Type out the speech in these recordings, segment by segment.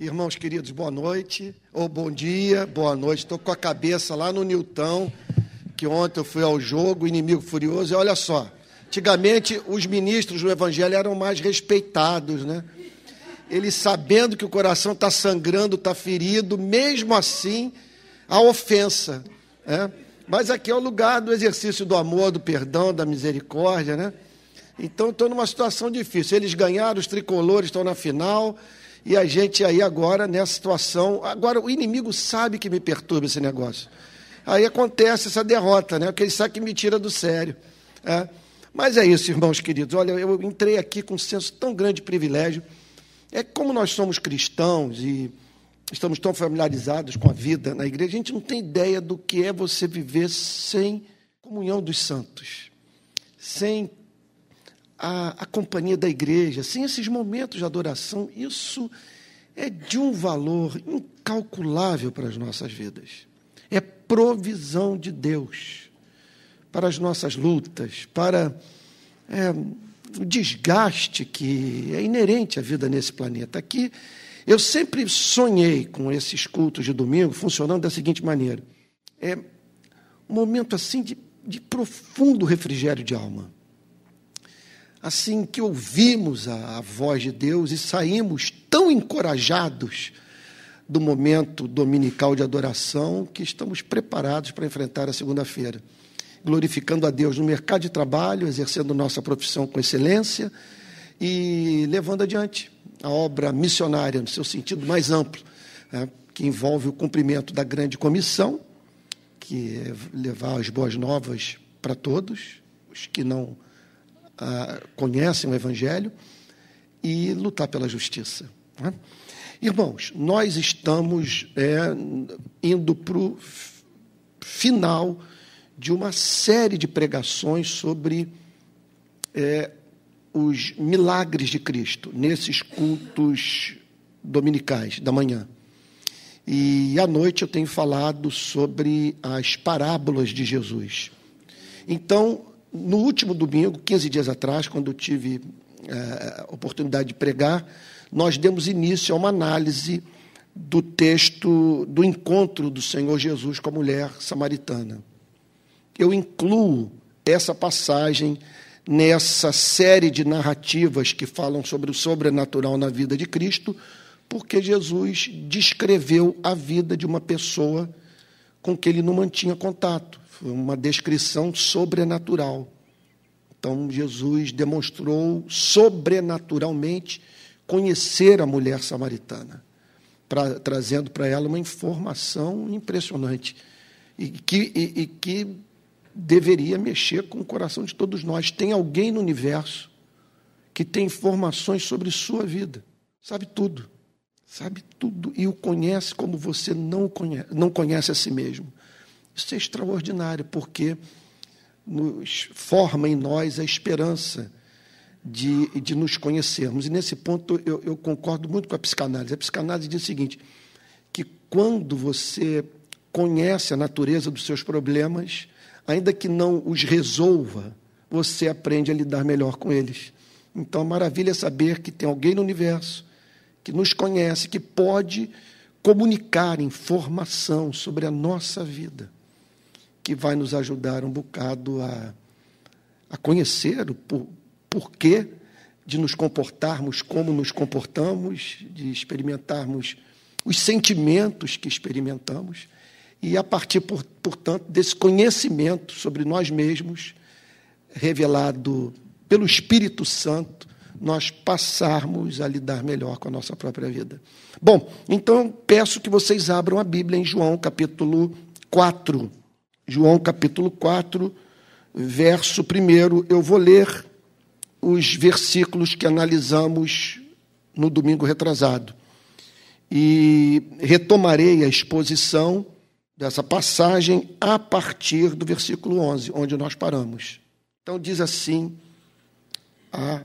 Irmãos queridos, boa noite, ou bom dia, boa noite. Estou com a cabeça lá no Nilton, que ontem eu fui ao jogo, inimigo furioso, e olha só, antigamente os ministros do Evangelho eram mais respeitados, né? Eles sabendo que o coração está sangrando, está ferido, mesmo assim, a ofensa. Né? Mas aqui é o lugar do exercício do amor, do perdão, da misericórdia, né? Então estou numa situação difícil. Eles ganharam, os tricolores estão na final e a gente aí agora nessa situação. Agora, o inimigo sabe que me perturba esse negócio. Aí acontece essa derrota, né? Porque ele sabe que me tira do sério. É. Mas é isso, irmãos queridos. Olha, eu entrei aqui com um senso tão grande de privilégio. É como nós somos cristãos e estamos tão familiarizados com a vida na igreja, a gente não tem ideia do que é você viver sem comunhão dos santos, sem a, a companhia da igreja, sem esses momentos de adoração, isso é de um valor incalculável para as nossas vidas. É provisão de Deus para as nossas lutas, para é, o desgaste que é inerente à vida nesse planeta. Aqui, eu sempre sonhei com esses cultos de domingo funcionando da seguinte maneira: é um momento assim de, de profundo refrigério de alma assim que ouvimos a, a voz de Deus e saímos tão encorajados do momento dominical de adoração que estamos preparados para enfrentar a segunda-feira, glorificando a Deus no mercado de trabalho, exercendo nossa profissão com excelência e levando adiante a obra missionária no seu sentido mais amplo, né, que envolve o cumprimento da grande comissão, que é levar as boas novas para todos, os que não ah, conhecem o Evangelho e lutar pela justiça. Né? Irmãos, nós estamos é, indo para o final de uma série de pregações sobre é, os milagres de Cristo, nesses cultos dominicais da manhã. E à noite eu tenho falado sobre as parábolas de Jesus. Então, no último domingo, 15 dias atrás, quando eu tive a oportunidade de pregar, nós demos início a uma análise do texto do encontro do Senhor Jesus com a mulher samaritana. Eu incluo essa passagem nessa série de narrativas que falam sobre o sobrenatural na vida de Cristo, porque Jesus descreveu a vida de uma pessoa com que ele não mantinha contato uma descrição sobrenatural. Então, Jesus demonstrou sobrenaturalmente conhecer a mulher samaritana, pra, trazendo para ela uma informação impressionante e que, e, e que deveria mexer com o coração de todos nós. Tem alguém no universo que tem informações sobre sua vida, sabe tudo, sabe tudo e o conhece como você não conhece, não conhece a si mesmo. Isso é extraordinário, porque nos forma em nós a esperança de, de nos conhecermos. E nesse ponto eu, eu concordo muito com a psicanálise. A psicanálise diz o seguinte: que quando você conhece a natureza dos seus problemas, ainda que não os resolva, você aprende a lidar melhor com eles. Então, a maravilha é saber que tem alguém no universo que nos conhece, que pode comunicar informação sobre a nossa vida que vai nos ajudar um bocado a, a conhecer o por, porquê de nos comportarmos como nos comportamos, de experimentarmos os sentimentos que experimentamos e, a partir, por, portanto, desse conhecimento sobre nós mesmos, revelado pelo Espírito Santo, nós passarmos a lidar melhor com a nossa própria vida. Bom, então peço que vocês abram a Bíblia em João capítulo 4. João capítulo 4, verso 1. Eu vou ler os versículos que analisamos no domingo retrasado. E retomarei a exposição dessa passagem a partir do versículo 11, onde nós paramos. Então, diz assim a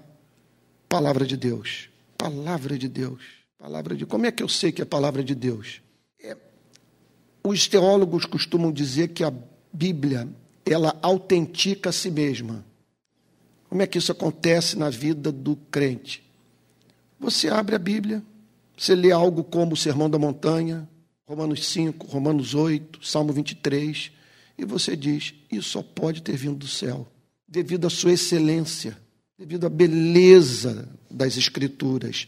palavra de Deus. Palavra de Deus. Palavra de Como é que eu sei que é palavra de Deus? É, os teólogos costumam dizer que a Bíblia, ela autentica a si mesma. Como é que isso acontece na vida do crente? Você abre a Bíblia Você lê algo como o Sermão da Montanha, Romanos 5, Romanos 8, Salmo 23, e você diz: isso só pode ter vindo do céu, devido à sua excelência, devido à beleza das Escrituras,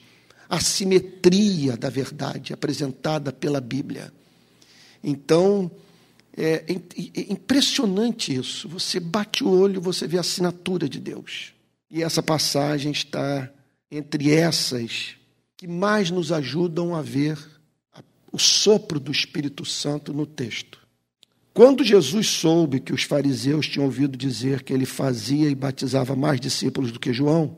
à simetria da verdade apresentada pela Bíblia. Então, é, é, é impressionante isso. Você bate o olho, você vê a assinatura de Deus. E essa passagem está entre essas que mais nos ajudam a ver o sopro do Espírito Santo no texto. Quando Jesus soube que os fariseus tinham ouvido dizer que ele fazia e batizava mais discípulos do que João,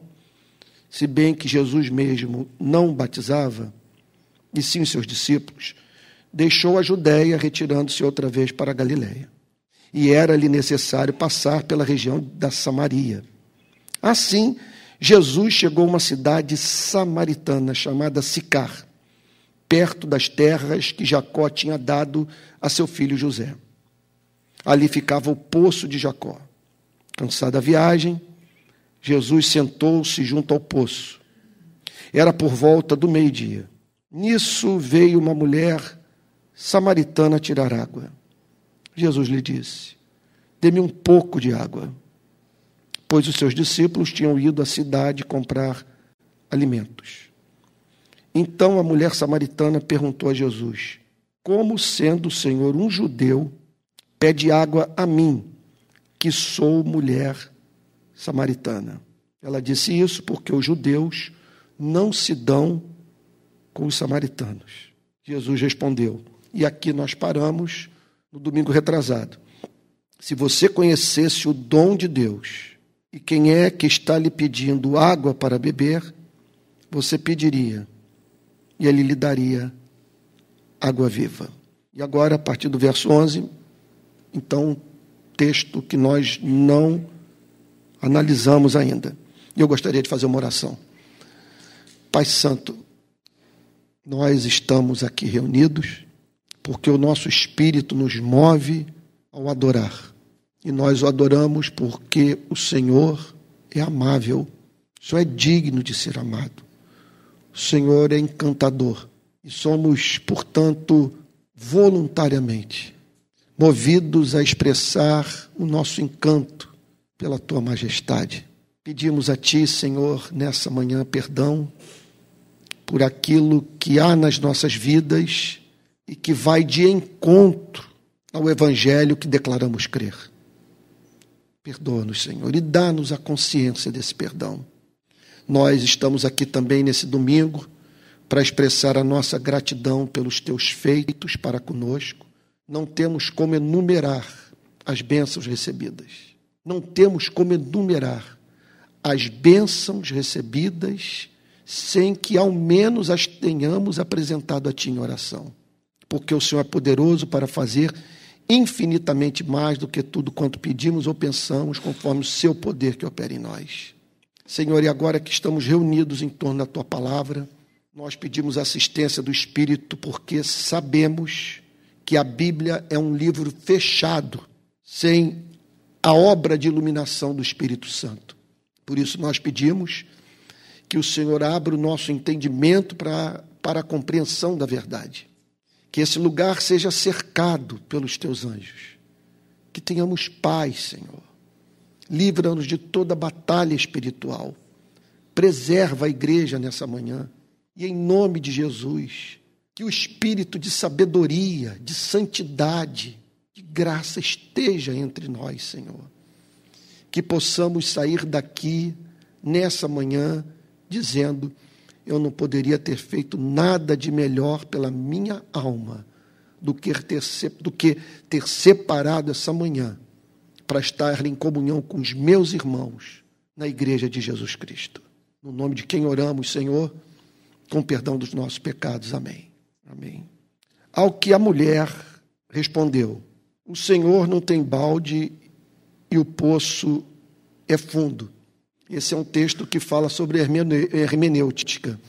se bem que Jesus mesmo não batizava, e sim os seus discípulos, deixou a Judéia, retirando-se outra vez para a Galiléia. E era-lhe necessário passar pela região da Samaria. Assim, Jesus chegou a uma cidade samaritana chamada Sicar, perto das terras que Jacó tinha dado a seu filho José. Ali ficava o poço de Jacó. Cansada a viagem, Jesus sentou-se junto ao poço. Era por volta do meio-dia. Nisso veio uma mulher samaritana tirar água. Jesus lhe disse: Dê-me um pouco de água pois os seus discípulos tinham ido à cidade comprar alimentos. Então a mulher samaritana perguntou a Jesus: Como sendo o Senhor um judeu, pede água a mim, que sou mulher samaritana? Ela disse isso porque os judeus não se dão com os samaritanos. Jesus respondeu, e aqui nós paramos no domingo retrasado. Se você conhecesse o dom de Deus e quem é que está lhe pedindo água para beber, você pediria, e ele lhe daria água viva. E agora, a partir do verso 11, então, texto que nós não analisamos ainda. E eu gostaria de fazer uma oração. Pai Santo, nós estamos aqui reunidos porque o nosso espírito nos move ao adorar. E nós o adoramos porque o Senhor é amável, só é digno de ser amado. O Senhor é encantador. E somos, portanto, voluntariamente movidos a expressar o nosso encanto pela tua majestade. Pedimos a ti, Senhor, nessa manhã perdão por aquilo que há nas nossas vidas e que vai de encontro ao evangelho que declaramos crer. Perdoa-nos, Senhor, e dá-nos a consciência desse perdão. Nós estamos aqui também nesse domingo para expressar a nossa gratidão pelos teus feitos para conosco. Não temos como enumerar as bênçãos recebidas. Não temos como enumerar as bênçãos recebidas sem que ao menos as tenhamos apresentado a Ti em oração. Porque o Senhor é poderoso para fazer infinitamente mais do que tudo quanto pedimos ou pensamos, conforme o seu poder que opera em nós. Senhor, e agora que estamos reunidos em torno da tua palavra, nós pedimos assistência do Espírito porque sabemos que a Bíblia é um livro fechado, sem a obra de iluminação do Espírito Santo. Por isso nós pedimos que o Senhor abra o nosso entendimento para, para a compreensão da verdade que esse lugar seja cercado pelos teus anjos. Que tenhamos paz, Senhor. Livra-nos de toda batalha espiritual. Preserva a igreja nessa manhã. E em nome de Jesus, que o espírito de sabedoria, de santidade, de graça esteja entre nós, Senhor. Que possamos sair daqui nessa manhã dizendo: eu não poderia ter feito nada de melhor pela minha alma do que ter, do que ter separado essa manhã para estar em comunhão com os meus irmãos na igreja de Jesus Cristo. No nome de quem oramos, Senhor, com perdão dos nossos pecados. Amém. Amém. Ao que a mulher respondeu: O Senhor não tem balde e o poço é fundo. Esse é um texto que fala sobre hermenêutica,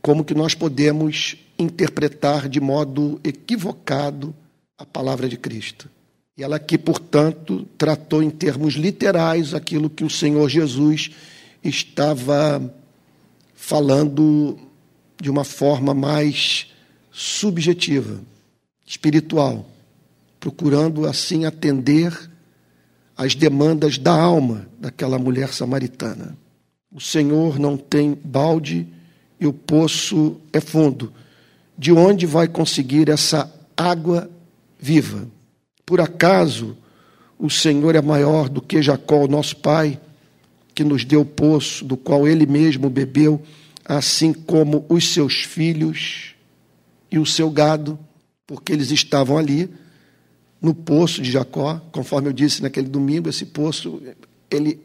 como que nós podemos interpretar de modo equivocado a palavra de Cristo. E ela aqui, portanto, tratou em termos literais aquilo que o Senhor Jesus estava falando de uma forma mais subjetiva, espiritual, procurando assim atender às demandas da alma daquela mulher samaritana. O Senhor não tem balde e o poço é fundo. De onde vai conseguir essa água viva? Por acaso o Senhor é maior do que Jacó, nosso pai, que nos deu o poço, do qual ele mesmo bebeu, assim como os seus filhos e o seu gado, porque eles estavam ali no poço de Jacó, conforme eu disse naquele domingo, esse poço ele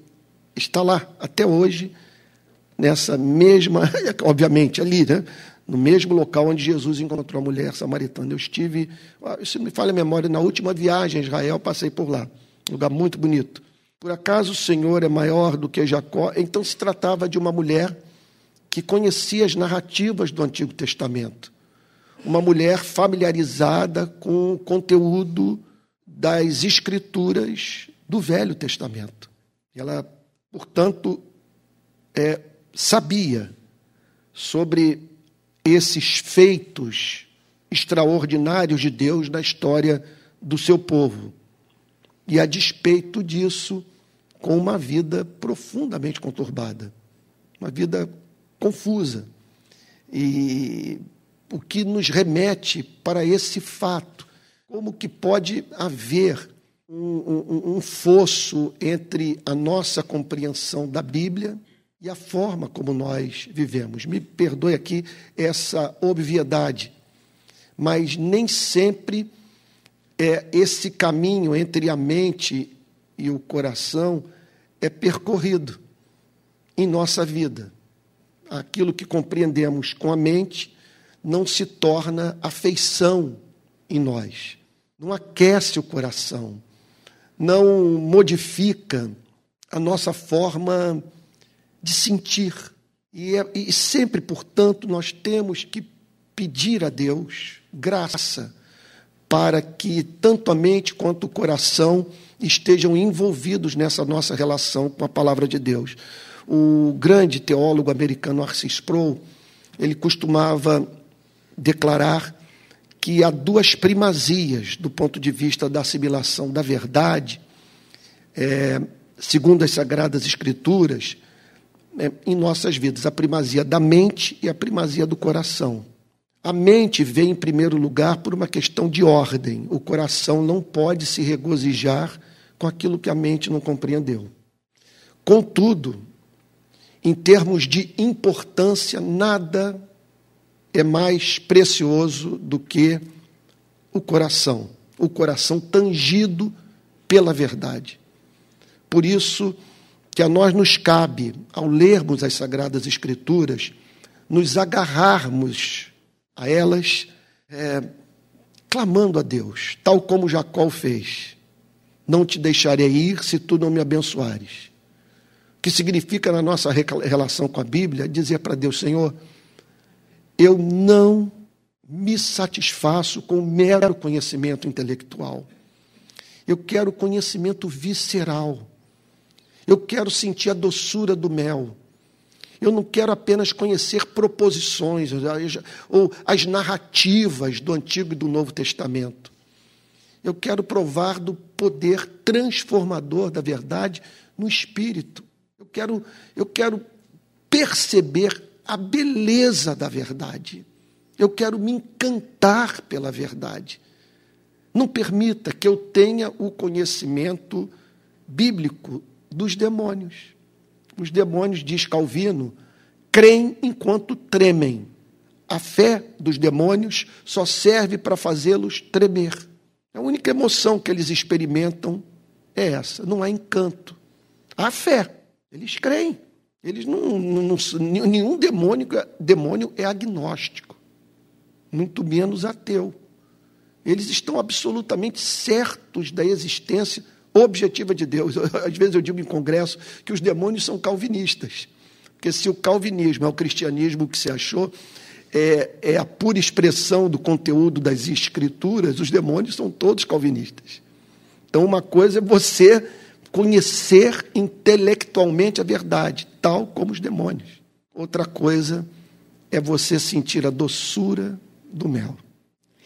está lá até hoje nessa mesma, obviamente, ali, né? no mesmo local onde Jesus encontrou a mulher samaritana. Eu estive, se me falha a memória, na última viagem a Israel, passei por lá. Um lugar muito bonito. Por acaso o Senhor é maior do que Jacó? Então se tratava de uma mulher que conhecia as narrativas do Antigo Testamento. Uma mulher familiarizada com o conteúdo das escrituras do Velho Testamento. Ela, portanto, é, sabia sobre esses feitos extraordinários de Deus na história do seu povo. E a despeito disso, com uma vida profundamente conturbada, uma vida confusa. E o que nos remete para esse fato? Como que pode haver um, um, um fosso entre a nossa compreensão da Bíblia e a forma como nós vivemos. Me perdoe aqui essa obviedade, mas nem sempre é esse caminho entre a mente e o coração é percorrido em nossa vida. Aquilo que compreendemos com a mente não se torna afeição em nós, não aquece o coração, não modifica a nossa forma de sentir. E, é, e sempre, portanto, nós temos que pedir a Deus graça para que tanto a mente quanto o coração estejam envolvidos nessa nossa relação com a palavra de Deus. O grande teólogo americano Arcis Sproul, ele costumava declarar que há duas primazias do ponto de vista da assimilação da verdade, é, segundo as Sagradas Escrituras, né, em nossas vidas, a primazia da mente e a primazia do coração. A mente vem em primeiro lugar por uma questão de ordem. O coração não pode se regozijar com aquilo que a mente não compreendeu. Contudo, em termos de importância, nada é mais precioso do que o coração, o coração tangido pela verdade. Por isso, que a nós nos cabe, ao lermos as Sagradas Escrituras, nos agarrarmos a elas, é, clamando a Deus, tal como Jacó fez: Não te deixarei ir se tu não me abençoares. Que significa na nossa relação com a Bíblia dizer para Deus: Senhor, eu não me satisfaço com mero conhecimento intelectual. Eu quero conhecimento visceral eu quero sentir a doçura do mel. Eu não quero apenas conhecer proposições ou as narrativas do Antigo e do Novo Testamento. Eu quero provar do poder transformador da verdade no espírito. Eu quero, eu quero perceber a beleza da verdade. Eu quero me encantar pela verdade. Não permita que eu tenha o conhecimento bíblico dos demônios. Os demônios, diz Calvino, creem enquanto tremem. A fé dos demônios só serve para fazê-los tremer. A única emoção que eles experimentam é essa, não há encanto. Há fé, eles creem. Eles não, não, não nenhum demônio, demônio é agnóstico, muito menos ateu. Eles estão absolutamente certos da existência objetiva de Deus. Às vezes eu digo em congresso que os demônios são calvinistas. Porque se o calvinismo é o cristianismo que se achou, é, é a pura expressão do conteúdo das escrituras, os demônios são todos calvinistas. Então, uma coisa é você conhecer intelectualmente a verdade, tal como os demônios. Outra coisa é você sentir a doçura do mel.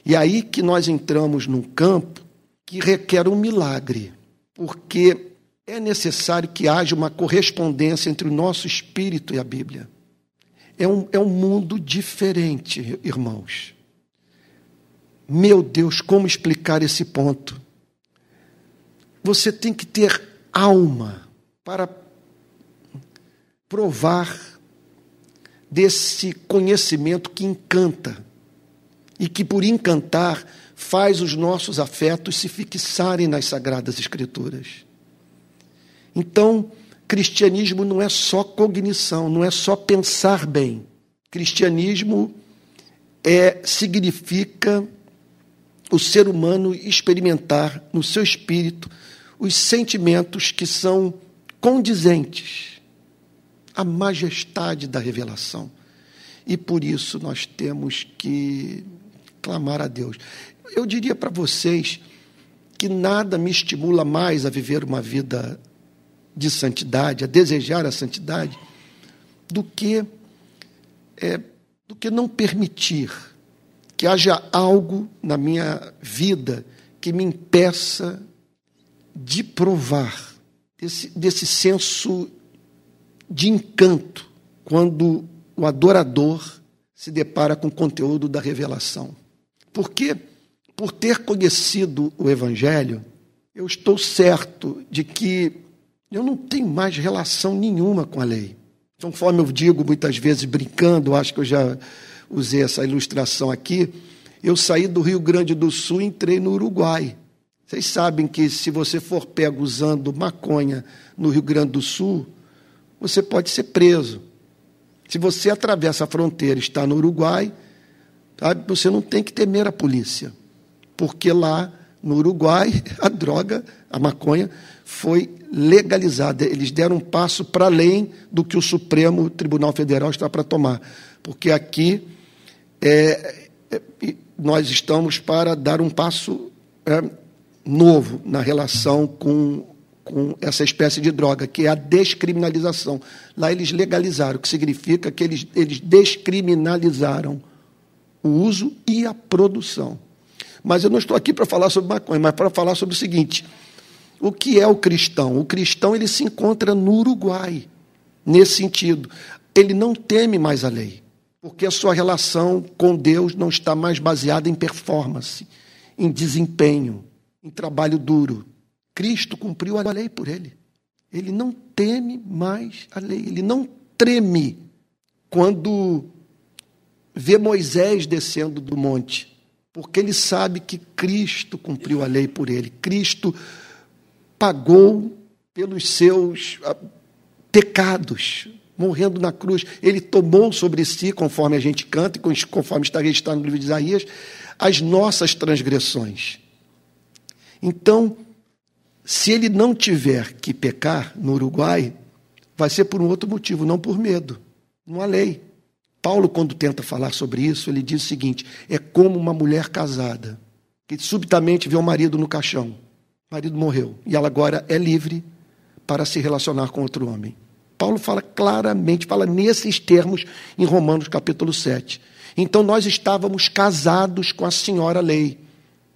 E aí que nós entramos num campo que requer um milagre, porque é necessário que haja uma correspondência entre o nosso espírito e a Bíblia. É um, é um mundo diferente, irmãos. Meu Deus, como explicar esse ponto? Você tem que ter alma para provar desse conhecimento que encanta e que, por encantar, faz os nossos afetos se fixarem nas Sagradas Escrituras. Então, cristianismo não é só cognição, não é só pensar bem. Cristianismo é significa o ser humano experimentar no seu espírito os sentimentos que são condizentes à majestade da revelação. E por isso nós temos que clamar a Deus. Eu diria para vocês que nada me estimula mais a viver uma vida de santidade, a desejar a santidade, do que é, do que não permitir que haja algo na minha vida que me impeça de provar desse, desse senso de encanto quando o adorador se depara com o conteúdo da revelação. Porque, por ter conhecido o Evangelho, eu estou certo de que eu não tenho mais relação nenhuma com a lei. Conforme eu digo muitas vezes brincando, acho que eu já usei essa ilustração aqui, eu saí do Rio Grande do Sul e entrei no Uruguai. Vocês sabem que se você for pego usando maconha no Rio Grande do Sul, você pode ser preso. Se você atravessa a fronteira e está no Uruguai, sabe, você não tem que temer a polícia, porque lá no Uruguai a droga, a maconha, foi legalizada. Eles deram um passo para além do que o Supremo Tribunal Federal está para tomar, porque aqui é, é, nós estamos para dar um passo é, novo na relação com, com essa espécie de droga, que é a descriminalização. Lá eles legalizaram, o que significa que eles, eles descriminalizaram o uso e a produção. Mas eu não estou aqui para falar sobre maconha, mas para falar sobre o seguinte: o que é o cristão? O cristão ele se encontra no Uruguai, nesse sentido. Ele não teme mais a lei, porque a sua relação com Deus não está mais baseada em performance, em desempenho, em trabalho duro. Cristo cumpriu a lei por ele. Ele não teme mais a lei, ele não treme quando vê Moisés descendo do monte, porque ele sabe que Cristo cumpriu a lei por ele. Cristo pagou pelos seus ah, pecados, morrendo na cruz. Ele tomou sobre si, conforme a gente canta e conforme está registrado no livro de Isaías, as nossas transgressões. Então, se ele não tiver que pecar no Uruguai, vai ser por um outro motivo, não por medo. Não há lei. Paulo, quando tenta falar sobre isso, ele diz o seguinte: é como uma mulher casada que subitamente vê o marido no caixão. O marido morreu e ela agora é livre para se relacionar com outro homem. Paulo fala claramente, fala nesses termos em Romanos capítulo 7. Então nós estávamos casados com a senhora lei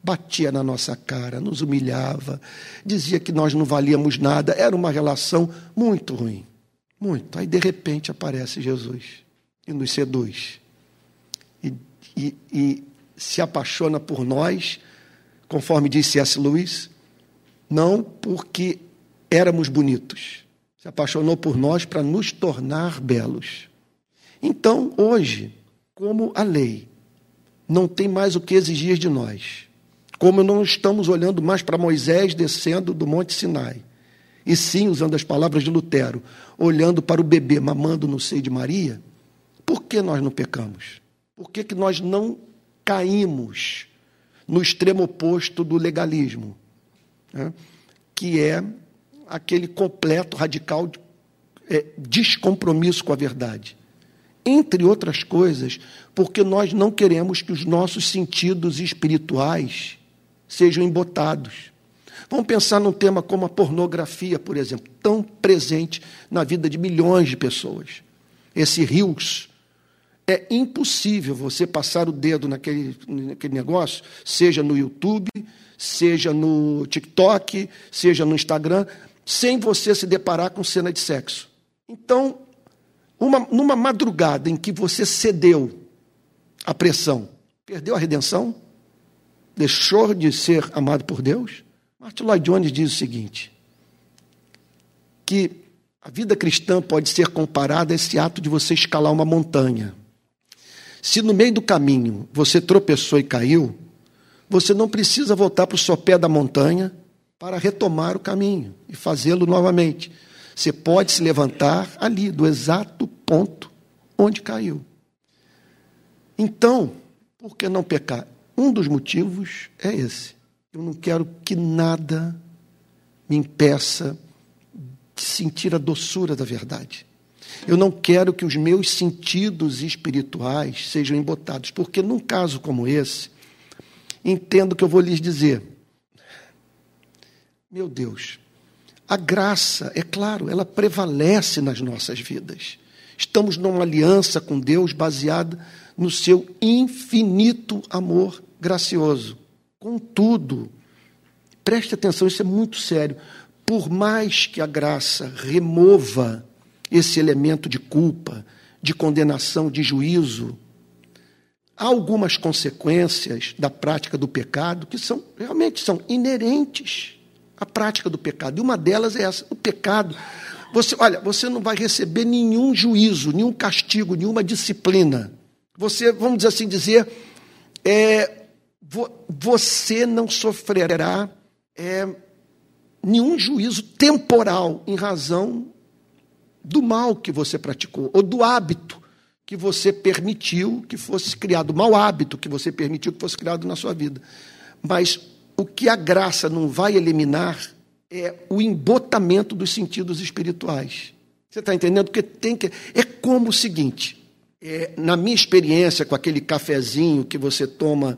batia na nossa cara, nos humilhava, dizia que nós não valíamos nada, era uma relação muito ruim. Muito. Aí, de repente, aparece Jesus e nos seduz. E, e, e se apaixona por nós, conforme disse S. Luiz, não porque éramos bonitos, se apaixonou por nós para nos tornar belos. Então, hoje, como a lei não tem mais o que exigir de nós, como não estamos olhando mais para Moisés descendo do Monte Sinai, e sim, usando as palavras de Lutero, olhando para o bebê mamando no seio de Maria, por que nós não pecamos? Por que, que nós não caímos no extremo oposto do legalismo, né? que é aquele completo, radical é, descompromisso com a verdade? Entre outras coisas, porque nós não queremos que os nossos sentidos espirituais sejam embotados. Vamos pensar num tema como a pornografia, por exemplo, tão presente na vida de milhões de pessoas. Esse rios É impossível você passar o dedo naquele, naquele negócio, seja no YouTube, seja no TikTok, seja no Instagram, sem você se deparar com cena de sexo. Então, uma, numa madrugada em que você cedeu à pressão, perdeu a redenção, deixou de ser amado por Deus, Martin Lloyd Jones diz o seguinte: que a vida cristã pode ser comparada a esse ato de você escalar uma montanha. Se no meio do caminho você tropeçou e caiu, você não precisa voltar para o sopé da montanha para retomar o caminho e fazê-lo novamente. Você pode se levantar ali, do exato ponto onde caiu. Então, por que não pecar? Um dos motivos é esse. Eu não quero que nada me impeça de sentir a doçura da verdade. Eu não quero que os meus sentidos espirituais sejam embotados, porque num caso como esse, entendo que eu vou lhes dizer. Meu Deus, a graça, é claro, ela prevalece nas nossas vidas. Estamos numa aliança com Deus baseada no seu infinito amor gracioso. Contudo, preste atenção, isso é muito sério. Por mais que a graça remova esse elemento de culpa, de condenação, de juízo, há algumas consequências da prática do pecado que são realmente são inerentes à prática do pecado. E uma delas é essa: o pecado. Você, olha, você não vai receber nenhum juízo, nenhum castigo, nenhuma disciplina. Você, vamos dizer assim dizer, é, você não sofrerá é, nenhum juízo temporal em razão do mal que você praticou, ou do hábito que você permitiu que fosse criado, mau hábito que você permitiu que fosse criado na sua vida. Mas o que a graça não vai eliminar é o embotamento dos sentidos espirituais. Você está entendendo? Porque tem que. É como o seguinte: é, na minha experiência com aquele cafezinho que você toma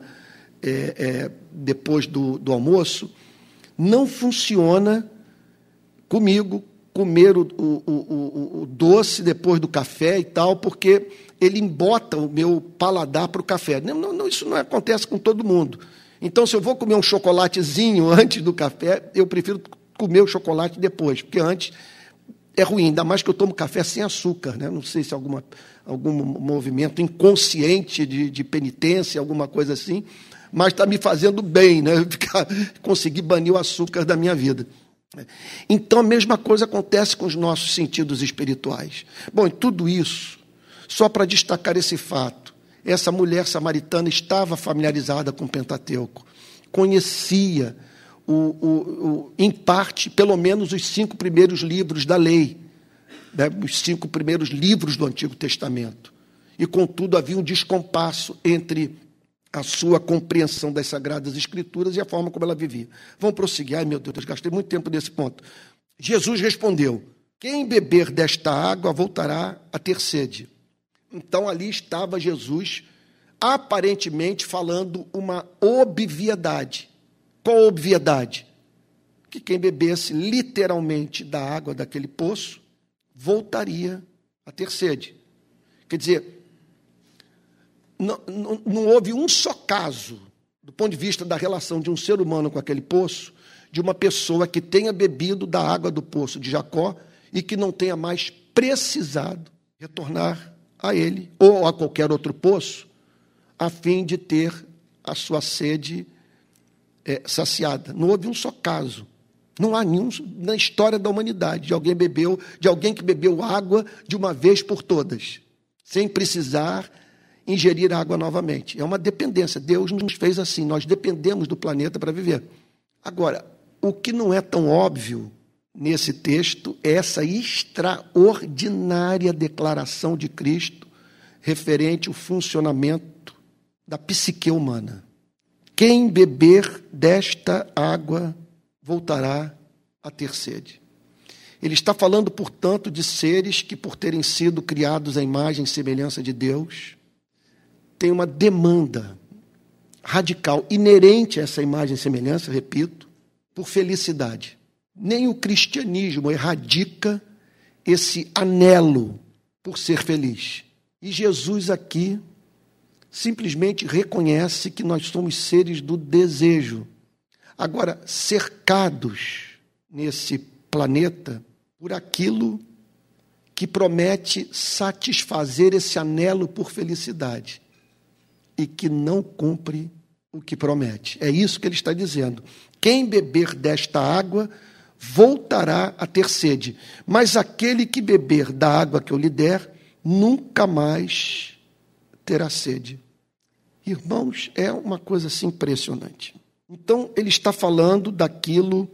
é, é, depois do, do almoço, não funciona comigo comer o, o, o, o, doce depois do café e tal, porque ele embota o meu paladar para o café. Não, não, isso não acontece com todo mundo. Então, se eu vou comer um chocolatezinho antes do café, eu prefiro comer o chocolate depois, porque antes é ruim, ainda mais que eu tomo café sem açúcar. Né? Não sei se alguma, algum movimento inconsciente de, de penitência, alguma coisa assim, mas está me fazendo bem, né? Ficar, conseguir banir o açúcar da minha vida. Então a mesma coisa acontece com os nossos sentidos espirituais. Bom, tudo isso, só para destacar esse fato, essa mulher samaritana estava familiarizada com o Pentateuco, conhecia, o, o, em parte, pelo menos os cinco primeiros livros da lei, né, os cinco primeiros livros do Antigo Testamento. E, contudo, havia um descompasso entre a sua compreensão das Sagradas Escrituras e a forma como ela vivia. Vamos prosseguir. Ai, meu Deus, gastei muito tempo nesse ponto. Jesus respondeu: Quem beber desta água voltará a ter sede. Então ali estava Jesus, aparentemente falando uma obviedade. Qual obviedade? Que quem bebesse literalmente da água daquele poço voltaria a ter sede. Quer dizer, não, não, não houve um só caso, do ponto de vista da relação de um ser humano com aquele poço, de uma pessoa que tenha bebido da água do poço de Jacó e que não tenha mais precisado retornar a ele ou a qualquer outro poço, a fim de ter a sua sede é, saciada. Não houve um só caso. Não há nenhum na história da humanidade de alguém bebeu, de alguém que bebeu água de uma vez por todas, sem precisar ingerir água novamente. É uma dependência. Deus nos fez assim, nós dependemos do planeta para viver. Agora, o que não é tão óbvio nesse texto é essa extraordinária declaração de Cristo referente ao funcionamento da psique humana. Quem beber desta água voltará a ter sede. Ele está falando, portanto, de seres que, por terem sido criados à imagem e semelhança de Deus, tem uma demanda radical, inerente a essa imagem e semelhança, repito, por felicidade. Nem o cristianismo erradica esse anelo por ser feliz. E Jesus aqui simplesmente reconhece que nós somos seres do desejo. Agora, cercados nesse planeta por aquilo que promete satisfazer esse anelo por felicidade e que não cumpre o que promete. É isso que ele está dizendo. Quem beber desta água voltará a ter sede, mas aquele que beber da água que eu lhe der nunca mais terá sede. Irmãos, é uma coisa assim impressionante. Então, ele está falando daquilo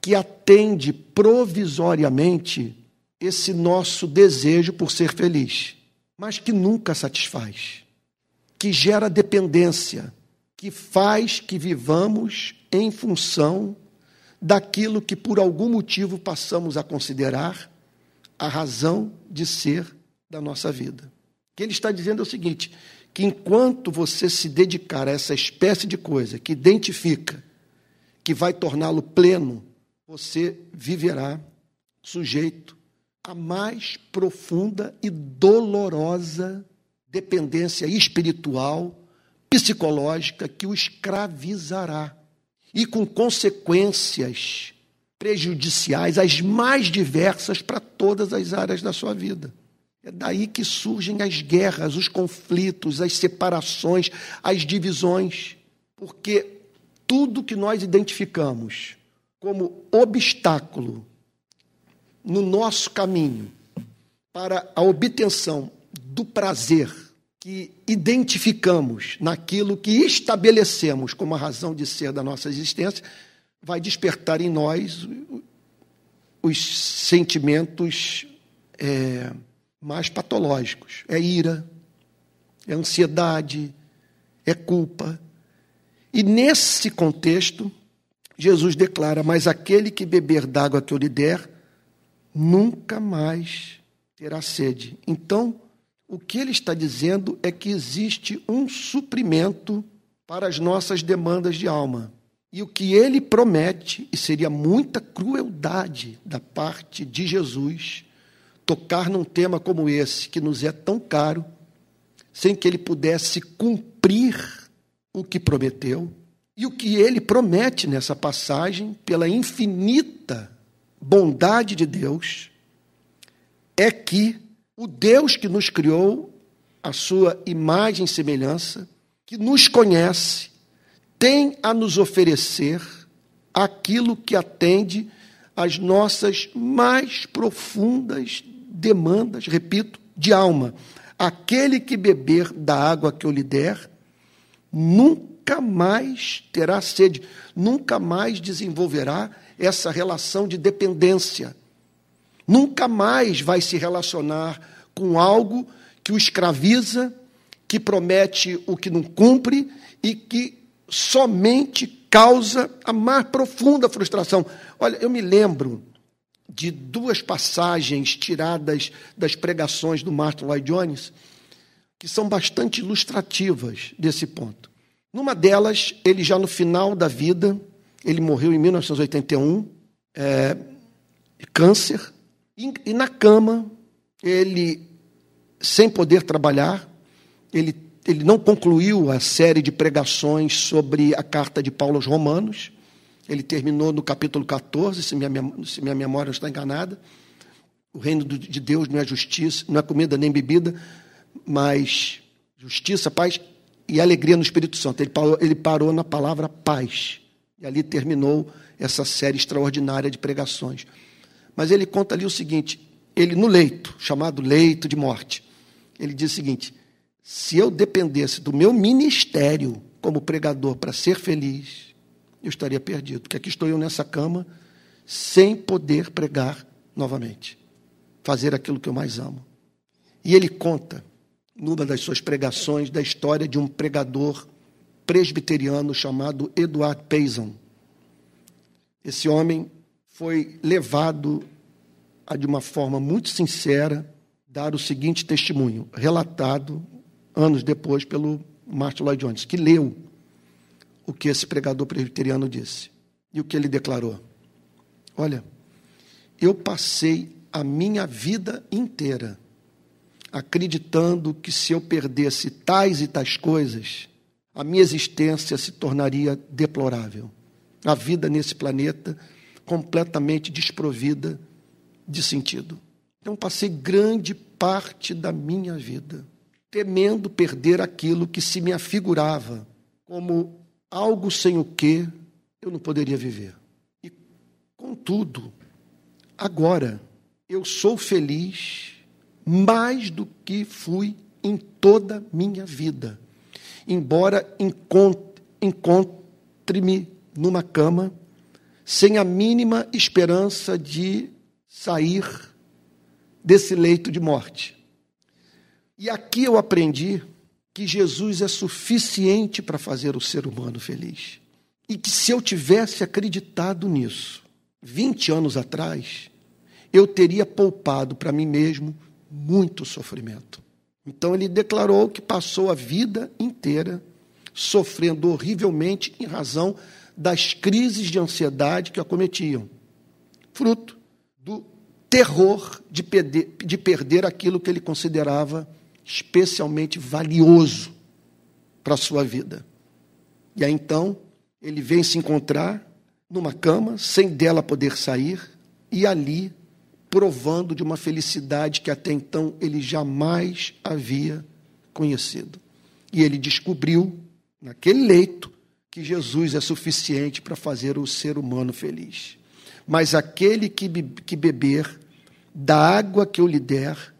que atende provisoriamente esse nosso desejo por ser feliz, mas que nunca satisfaz, que gera dependência, que faz que vivamos em função daquilo que por algum motivo passamos a considerar a razão de ser da nossa vida. O que ele está dizendo é o seguinte: que enquanto você se dedicar a essa espécie de coisa que identifica, que vai torná-lo pleno, você viverá sujeito à mais profunda e dolorosa dependência espiritual, psicológica que o escravizará e com consequências prejudiciais, as mais diversas para todas as áreas da sua vida. É daí que surgem as guerras, os conflitos, as separações, as divisões, porque tudo que nós identificamos como obstáculo no nosso caminho para a obtenção do prazer que identificamos naquilo que estabelecemos como a razão de ser da nossa existência, vai despertar em nós os sentimentos é, mais patológicos. É ira, é ansiedade, é culpa. E nesse contexto, Jesus declara: Mas aquele que beber d'água que eu lhe der, nunca mais terá sede. Então, o que ele está dizendo é que existe um suprimento para as nossas demandas de alma. E o que ele promete, e seria muita crueldade da parte de Jesus, tocar num tema como esse, que nos é tão caro, sem que ele pudesse cumprir o que prometeu. E o que ele promete nessa passagem, pela infinita bondade de Deus, é que o Deus que nos criou, a sua imagem e semelhança, que nos conhece, tem a nos oferecer aquilo que atende às nossas mais profundas demandas, repito, de alma. Aquele que beber da água que eu lhe der, nunca mais terá sede, nunca mais desenvolverá essa relação de dependência Nunca mais vai se relacionar com algo que o escraviza, que promete o que não cumpre e que somente causa a mais profunda frustração. Olha, eu me lembro de duas passagens tiradas das pregações do Martin Lloyd Jones que são bastante ilustrativas desse ponto. Numa delas, ele já no final da vida, ele morreu em 1981, é, câncer, e, e na cama, ele, sem poder trabalhar, ele, ele não concluiu a série de pregações sobre a carta de Paulo aos Romanos. Ele terminou no capítulo 14, se minha, se minha memória não está enganada. O reino de Deus não é justiça, não é comida nem bebida, mas justiça, paz e alegria no Espírito Santo. Ele parou, ele parou na palavra paz. E ali terminou essa série extraordinária de pregações. Mas ele conta ali o seguinte: ele no leito, chamado leito de morte, ele diz o seguinte: se eu dependesse do meu ministério como pregador para ser feliz, eu estaria perdido, porque aqui estou eu nessa cama sem poder pregar novamente, fazer aquilo que eu mais amo. E ele conta, numa das suas pregações, da história de um pregador presbiteriano chamado Eduard Payson. Esse homem foi levado a, de uma forma muito sincera, dar o seguinte testemunho, relatado anos depois pelo Martin Lloyd Jones, que leu o que esse pregador presbiteriano disse e o que ele declarou. Olha, eu passei a minha vida inteira acreditando que se eu perdesse tais e tais coisas, a minha existência se tornaria deplorável. A vida nesse planeta completamente desprovida de sentido. Então, passei grande parte da minha vida temendo perder aquilo que se me afigurava como algo sem o que eu não poderia viver. E, contudo, agora eu sou feliz mais do que fui em toda minha vida. Embora encontre-me numa cama sem a mínima esperança de sair desse leito de morte. E aqui eu aprendi que Jesus é suficiente para fazer o ser humano feliz. E que se eu tivesse acreditado nisso 20 anos atrás, eu teria poupado para mim mesmo muito sofrimento. Então ele declarou que passou a vida inteira sofrendo horrivelmente em razão das crises de ansiedade que acometiam, fruto do terror de perder, de perder aquilo que ele considerava especialmente valioso para a sua vida. E aí então ele vem se encontrar numa cama, sem dela poder sair, e ali provando de uma felicidade que até então ele jamais havia conhecido. E ele descobriu, naquele leito, que Jesus é suficiente para fazer o ser humano feliz. Mas aquele que, beber da água que eu lhe der,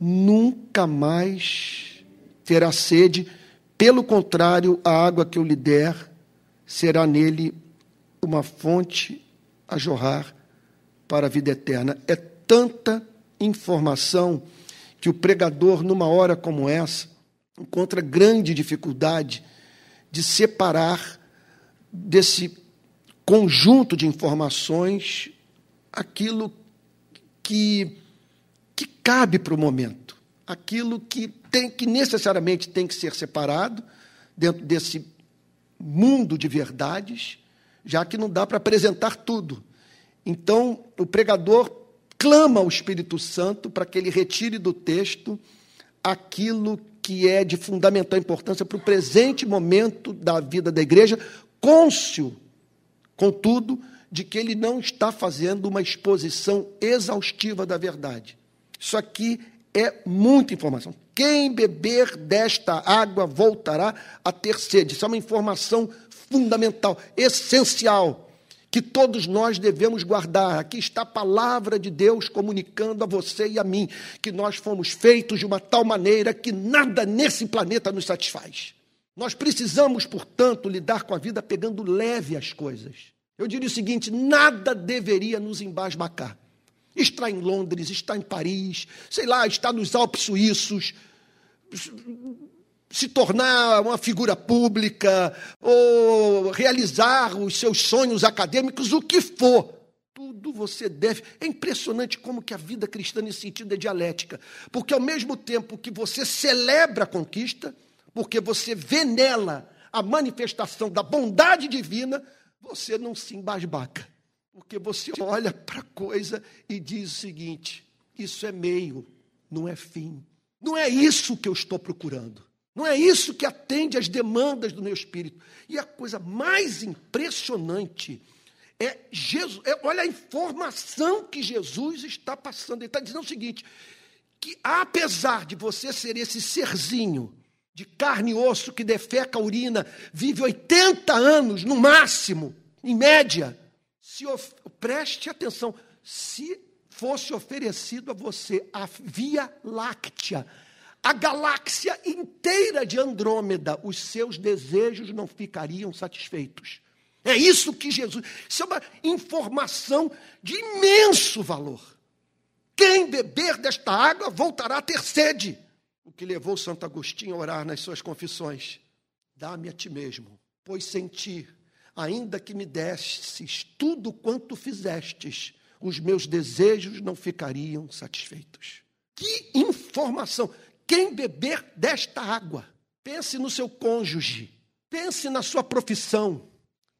nunca mais terá sede, pelo contrário, a água que eu lhe der será nele uma fonte a jorrar para a vida eterna. É tanta informação que o pregador, numa hora como essa, encontra grande dificuldade de separar desse conjunto de informações aquilo que, cabe para o momento, aquilo que tem que necessariamente tem que ser separado dentro desse mundo de verdades, já que não dá para apresentar tudo. Então, o pregador clama ao Espírito Santo para que ele retire do texto aquilo que é de fundamental importância para o presente momento da vida da igreja, cônscio, contudo, de que ele não está fazendo uma exposição exaustiva da verdade. Isso aqui é muita informação. Quem beber desta água voltará a ter sede. Isso é uma informação fundamental, essencial que todos nós devemos guardar. Aqui está a palavra de Deus comunicando a você e a mim que nós fomos feitos de uma tal maneira que nada nesse planeta nos satisfaz. Nós precisamos, portanto, lidar com a vida pegando leve as coisas. Eu diria o seguinte: nada deveria nos embasbacar. Está em Londres, está em Paris, sei lá, está nos Alpes suíços, se tornar uma figura pública ou realizar os seus sonhos acadêmicos, o que for. Tudo você deve. É impressionante como que a vida cristã nesse sentido é dialética, porque ao mesmo tempo que você celebra a conquista, porque você vê nela a manifestação da bondade divina, você não se embasbaca, porque você olha para a coisa e diz o seguinte: isso é meio, não é fim. Não é isso que eu estou procurando. Não é isso que atende às demandas do meu espírito. E a coisa mais impressionante é Jesus. É, olha a informação que Jesus está passando. Ele está dizendo o seguinte: que apesar de você ser esse serzinho de carne e osso que defeca a urina, vive 80 anos no máximo, em média, se of... preste atenção, se fosse oferecido a você a Via Láctea, a galáxia inteira de Andrômeda, os seus desejos não ficariam satisfeitos. É isso que Jesus. Isso é uma informação de imenso valor. Quem beber desta água voltará a ter sede. O que levou Santo Agostinho a orar nas suas confissões. Dá-me a ti mesmo, pois sem ti, ainda que me desses tudo quanto fizestes, os meus desejos não ficariam satisfeitos. Que informação! Quem beber desta água, pense no seu cônjuge, pense na sua profissão,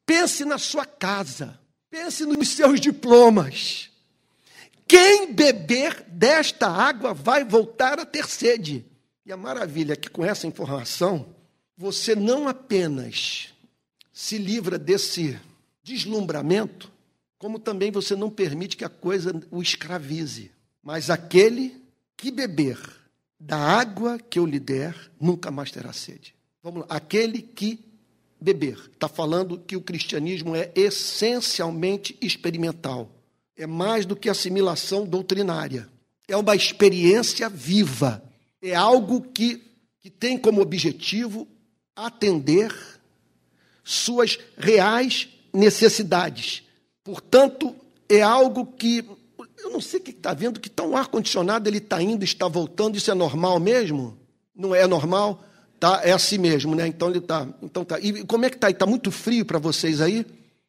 pense na sua casa, pense nos seus diplomas. quem beber desta água vai voltar a ter sede. E a maravilha é que com essa informação, você não apenas se livra desse deslumbramento, como também você não permite que a coisa o escravize. Mas aquele que beber da água que eu lhe der, nunca mais terá sede. Vamos lá. Aquele que beber. Está falando que o cristianismo é essencialmente experimental. É mais do que assimilação doutrinária. É uma experiência viva. É algo que, que tem como objetivo atender suas reais necessidades. Portanto, é algo que eu não sei o que está vendo, que está um ar-condicionado, ele está indo, está voltando, isso é normal mesmo? Não é normal? Tá, é assim mesmo, né? Então ele está. Então tá. E como é que está? Está muito frio para vocês aí?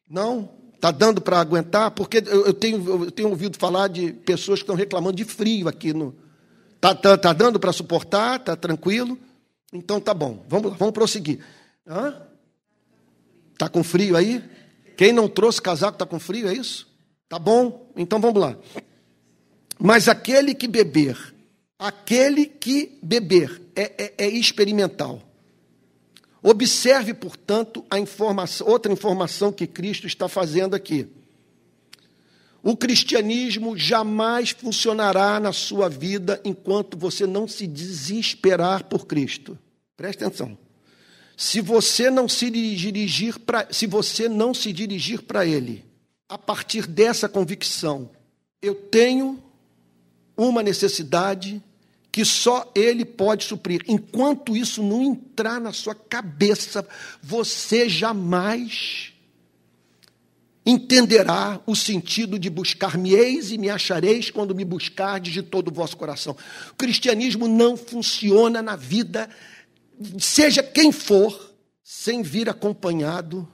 Não? Está dando para aguentar? Porque eu, eu, tenho, eu tenho ouvido falar de pessoas que estão reclamando de frio aqui no. Está tá, tá dando para suportar? Está tranquilo? Então tá bom. Vamos, vamos prosseguir. Está com frio aí? Quem não trouxe casaco está com frio, é isso? Tá bom? Então vamos lá. Mas aquele que beber, aquele que beber é, é, é experimental. Observe, portanto, a informação, outra informação que Cristo está fazendo aqui. O cristianismo jamais funcionará na sua vida enquanto você não se desesperar por Cristo. Preste atenção. Se você não se dirigir para, se você não se dirigir para ele, a partir dessa convicção, eu tenho uma necessidade que só Ele pode suprir. Enquanto isso não entrar na sua cabeça, você jamais entenderá o sentido de buscar-me-eis e me achareis quando me buscardes de todo o vosso coração. O cristianismo não funciona na vida, seja quem for, sem vir acompanhado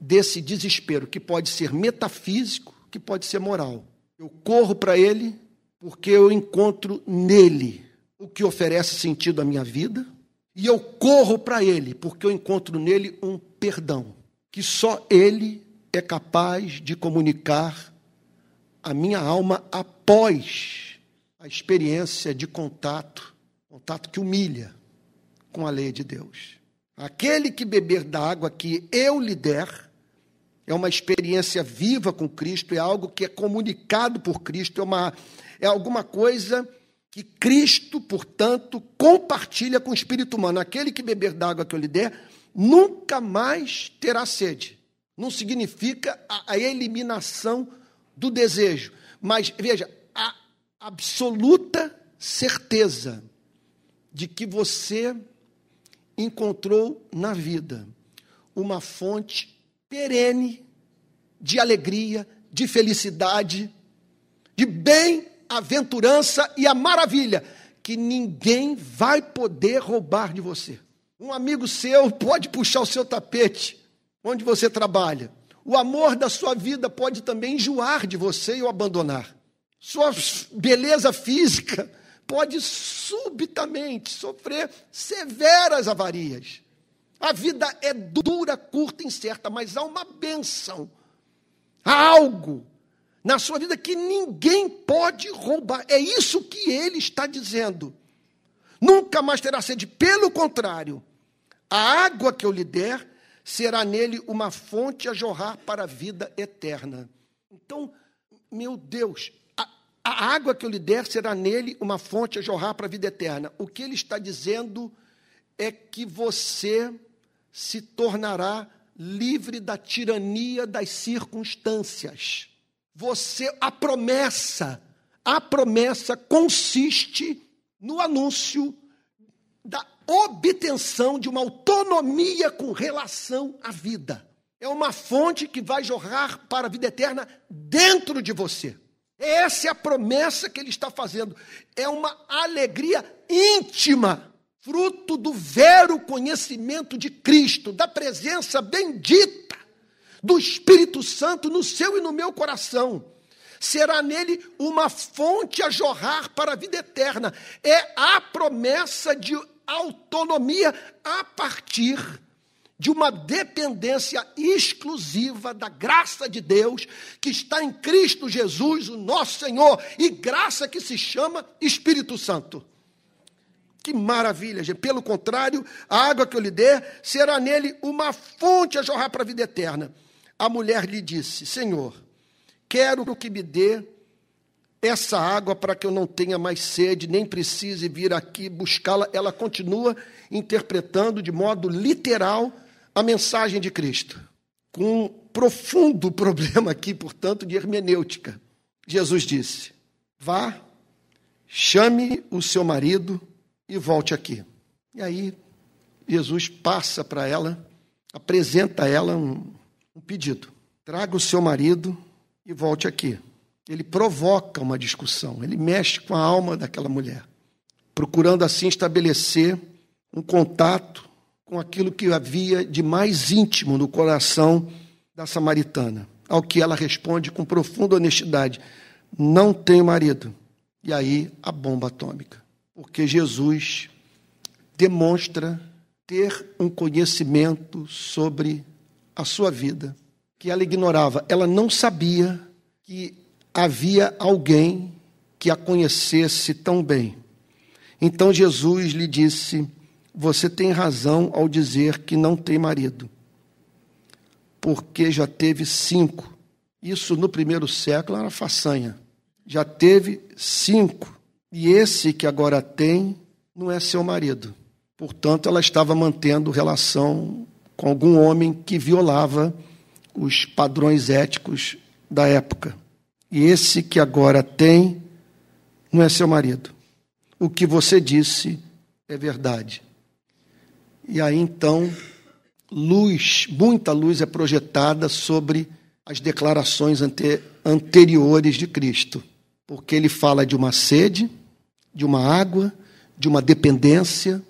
desse desespero, que pode ser metafísico, que pode ser moral. Eu corro para ele porque eu encontro nele o que oferece sentido à minha vida, e eu corro para ele porque eu encontro nele um perdão, que só ele é capaz de comunicar à minha alma após a experiência de contato, contato que humilha com a lei de Deus. Aquele que beber da água que eu lhe der, é uma experiência viva com Cristo, é algo que é comunicado por Cristo, é, uma, é alguma coisa que Cristo, portanto, compartilha com o espírito humano. Aquele que beber d'água que eu lhe der, nunca mais terá sede. Não significa a, a eliminação do desejo, mas veja, a absoluta certeza de que você encontrou na vida uma fonte perene de alegria, de felicidade, de bem-aventurança e a maravilha que ninguém vai poder roubar de você. Um amigo seu pode puxar o seu tapete onde você trabalha. O amor da sua vida pode também enjoar de você e o abandonar. Sua beleza física pode subitamente sofrer severas avarias. A vida é dura, curta, incerta, mas há uma benção. Há algo na sua vida que ninguém pode roubar. É isso que ele está dizendo. Nunca mais terá sede. Pelo contrário, a água que eu lhe der será nele uma fonte a jorrar para a vida eterna. Então, meu Deus, a, água que eu lhe der será nele uma fonte a jorrar para a vida eterna. O que ele está dizendo é que você se tornará livre da tirania das circunstâncias. Você a promessa, a promessa consiste no anúncio da obtenção de uma autonomia com relação à vida. É uma fonte que vai jorrar para a vida eterna dentro de você. Essa é a promessa que ele está fazendo. É uma alegria íntima fruto do vero conhecimento de Cristo, da presença bendita do Espírito Santo no seu e no meu coração. Será nele uma fonte a jorrar para a vida eterna. É a promessa de autonomia a partir de uma dependência exclusiva da graça de Deus que está em Cristo Jesus, o nosso Senhor, e graça que se chama Espírito Santo. Que maravilha, gente. Pelo contrário, a água que eu lhe der será nele uma fonte a jorrar para a vida eterna. A mulher lhe disse: Senhor, quero que me dê essa água para que eu não tenha mais sede, nem precise vir aqui buscá-la. Ela continua interpretando de modo literal a mensagem de Cristo, com um profundo problema aqui, portanto, de hermenêutica. Jesus disse: Vá, chame o seu marido e volte aqui. E aí, Jesus passa para ela, apresenta a ela um, um pedido: traga o seu marido e volte aqui. Ele provoca uma discussão, ele mexe com a alma daquela mulher, procurando assim estabelecer um contato com aquilo que havia de mais íntimo no coração da samaritana. Ao que ela responde com profunda honestidade: Não tenho marido. E aí a bomba atômica. Porque Jesus demonstra ter um conhecimento sobre a sua vida que ela ignorava. Ela não sabia que havia alguém que a conhecesse tão bem. Então Jesus lhe disse: você tem razão ao dizer que não tem marido, porque já teve cinco. Isso no primeiro século era façanha. Já teve cinco. E esse que agora tem não é seu marido. Portanto, ela estava mantendo relação com algum homem que violava os padrões éticos da época. E esse que agora tem não é seu marido. O que você disse é verdade. E aí então, luz, muita luz é projetada sobre as declarações ante, anteriores de Cristo, porque ele fala de uma sede, de uma água, de uma dependência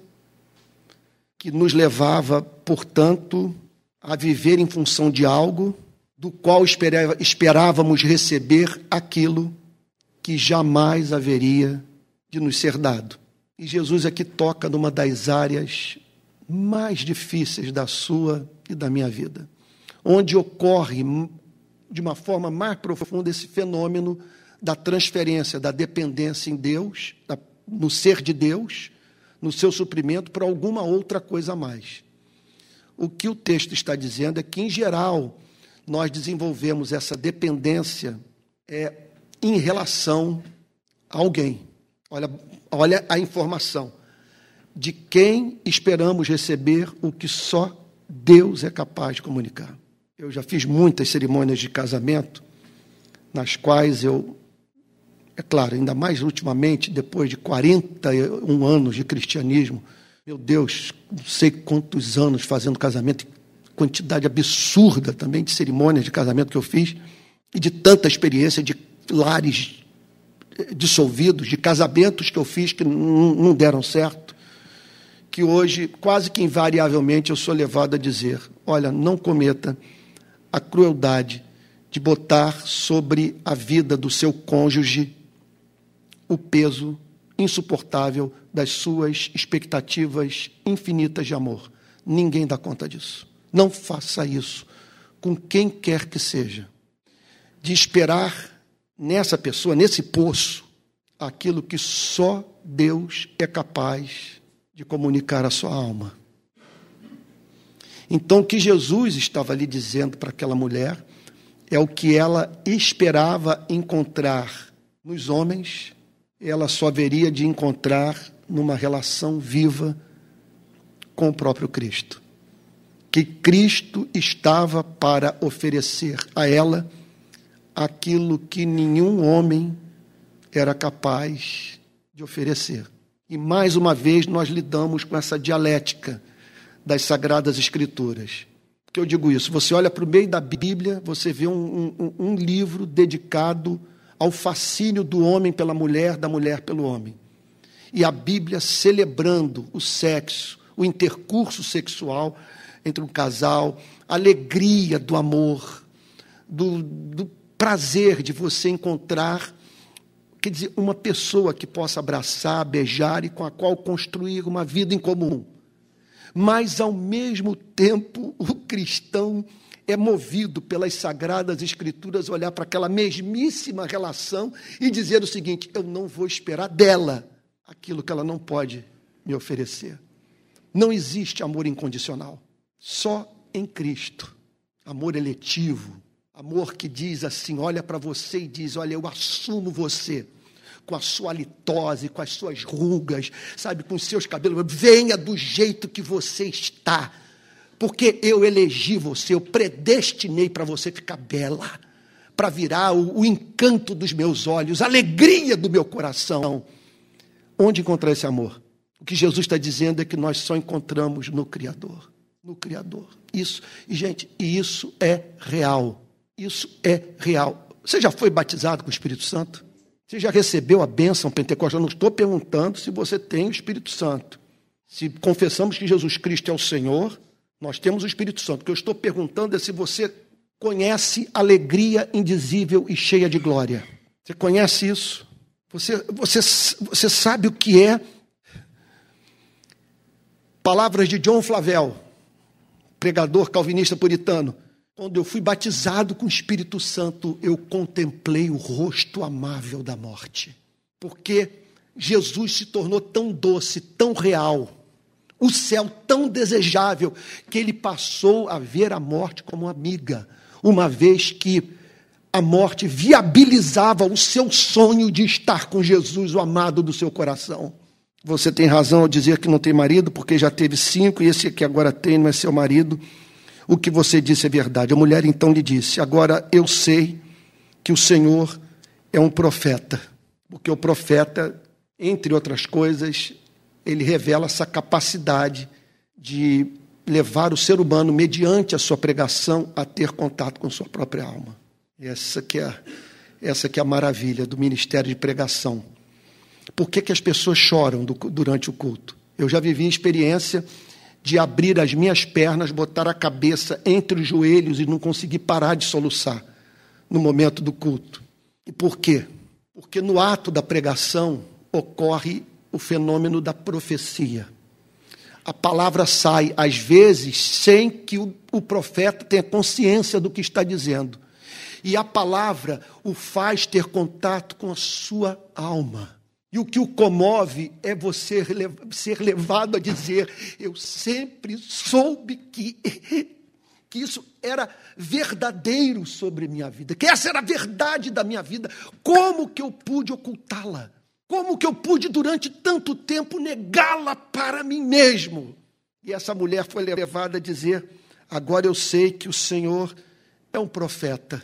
que nos levava, portanto, a viver em função de algo do qual esperávamos receber aquilo que jamais haveria de nos ser dado. E Jesus aqui toca numa das áreas mais difíceis da sua e da minha vida, onde ocorre de uma forma mais profunda esse fenômeno da transferência da dependência em Deus, no ser de Deus, no seu suprimento para alguma outra coisa a mais. O que o texto está dizendo é que, em geral, nós desenvolvemos essa dependência é, em relação a alguém. Olha, olha a informação de quem esperamos receber o que só Deus é capaz de comunicar. Eu já fiz muitas cerimônias de casamento, nas quais eu, é claro, ainda mais ultimamente, depois de 41 anos de cristianismo, meu Deus, não sei quantos anos fazendo casamento, quantidade absurda também de cerimônias de casamento que eu fiz, e de tanta experiência de lares dissolvidos, de casamentos que eu fiz que não deram certo que hoje, quase que invariavelmente, eu sou levado a dizer: olha, não cometa a crueldade de botar sobre a vida do seu cônjuge o peso insuportável das suas expectativas infinitas de amor. Ninguém dá conta disso. Não faça isso com quem quer que seja. De esperar nessa pessoa, nesse poço, aquilo que só Deus é capaz de comunicar a sua alma. Então, o que Jesus estava ali dizendo para aquela mulher é o que ela esperava encontrar nos homens, ela só haveria de encontrar numa relação viva com o próprio Cristo. Que Cristo estava para oferecer a ela aquilo que nenhum homem era capaz de oferecer. E mais uma vez nós lidamos com essa dialética das Sagradas Escrituras. Por que eu digo isso? Você olha para o meio da Bíblia, você vê um, um, um livro dedicado ao fascínio do homem pela mulher, da mulher pelo homem. E a Bíblia celebrando o sexo, o intercurso sexual entre um casal, a alegria do amor, do, do prazer de você encontrar quer dizer, uma pessoa que possa abraçar, beijar e com a qual construir uma vida em comum. mas ao mesmo tempo o cristão é movido pelas sagradas escrituras olhar para aquela mesmíssima relação e dizer o seguinte: eu não vou esperar dela aquilo que ela não pode me oferecer. Não existe amor incondicional, só em Cristo. Amor eletivo, amor que diz assim: olha para você e diz: olha, eu assumo você com a sua litose, com as suas rugas, sabe, com os seus cabelos. Venha do jeito que você está, porque eu elegi você, eu predestinei para você ficar bela, para virar o, o, encanto dos meus olhos, a alegria do meu coração. Onde encontrar esse amor? O que Jesus está dizendo é que nós só encontramos no Criador. No Criador. Isso, e gente, isso é real. Isso é real. Você já foi batizado com o Espírito Santo? Você já recebeu a bênção pentecostal? Eu não estou perguntando se você tem o Espírito Santo. Se confessamos que Jesus Cristo é o Senhor, nós temos o Espírito Santo. O que eu estou perguntando é se você conhece alegria indizível e cheia de glória. Você conhece isso? Você, você, você sabe o que é? Palavras de John Flavel, pregador calvinista puritano. Quando eu fui batizado com o Espírito Santo, eu contemplei o rosto amável da morte. Porque Jesus se tornou tão doce, tão real, o céu tão desejável, que ele passou a ver a morte como amiga, uma vez que a morte viabilizava o seu sonho de estar com Jesus, o amado do seu coração. Você tem razão ao dizer que não tem marido, porque já teve cinco e esse que agora tem não é seu marido o que você disse é verdade. A mulher então lhe disse: Agora eu sei que o Senhor é um profeta, porque o profeta, entre outras coisas, ele revela essa capacidade de levar o ser humano, mediante a sua pregação, a ter contato com sua própria alma. Essa que é, essa que é a maravilha do ministério de pregação. Por que, que as pessoas choram do, durante o culto? Eu já vivi experiência de abrir as minhas pernas, botar a cabeça entre os joelhos e não conseguir parar de soluçar no momento do culto. E por quê? Porque no ato da pregação ocorre o fenômeno da profecia. A palavra sai, às vezes, sem que o, o profeta tenha consciência do que está dizendo. E a palavra o faz ter contato com a sua alma. E o que o comove é você ser levado a dizer: Eu sempre soube que, que isso era verdadeiro sobre minha vida, que essa era a verdade da minha vida. Como que eu pude ocultá-la? Como que eu pude, durante tanto tempo, negá-la para mim mesmo? E essa mulher foi levada a dizer: Agora eu sei que o Senhor é um profeta,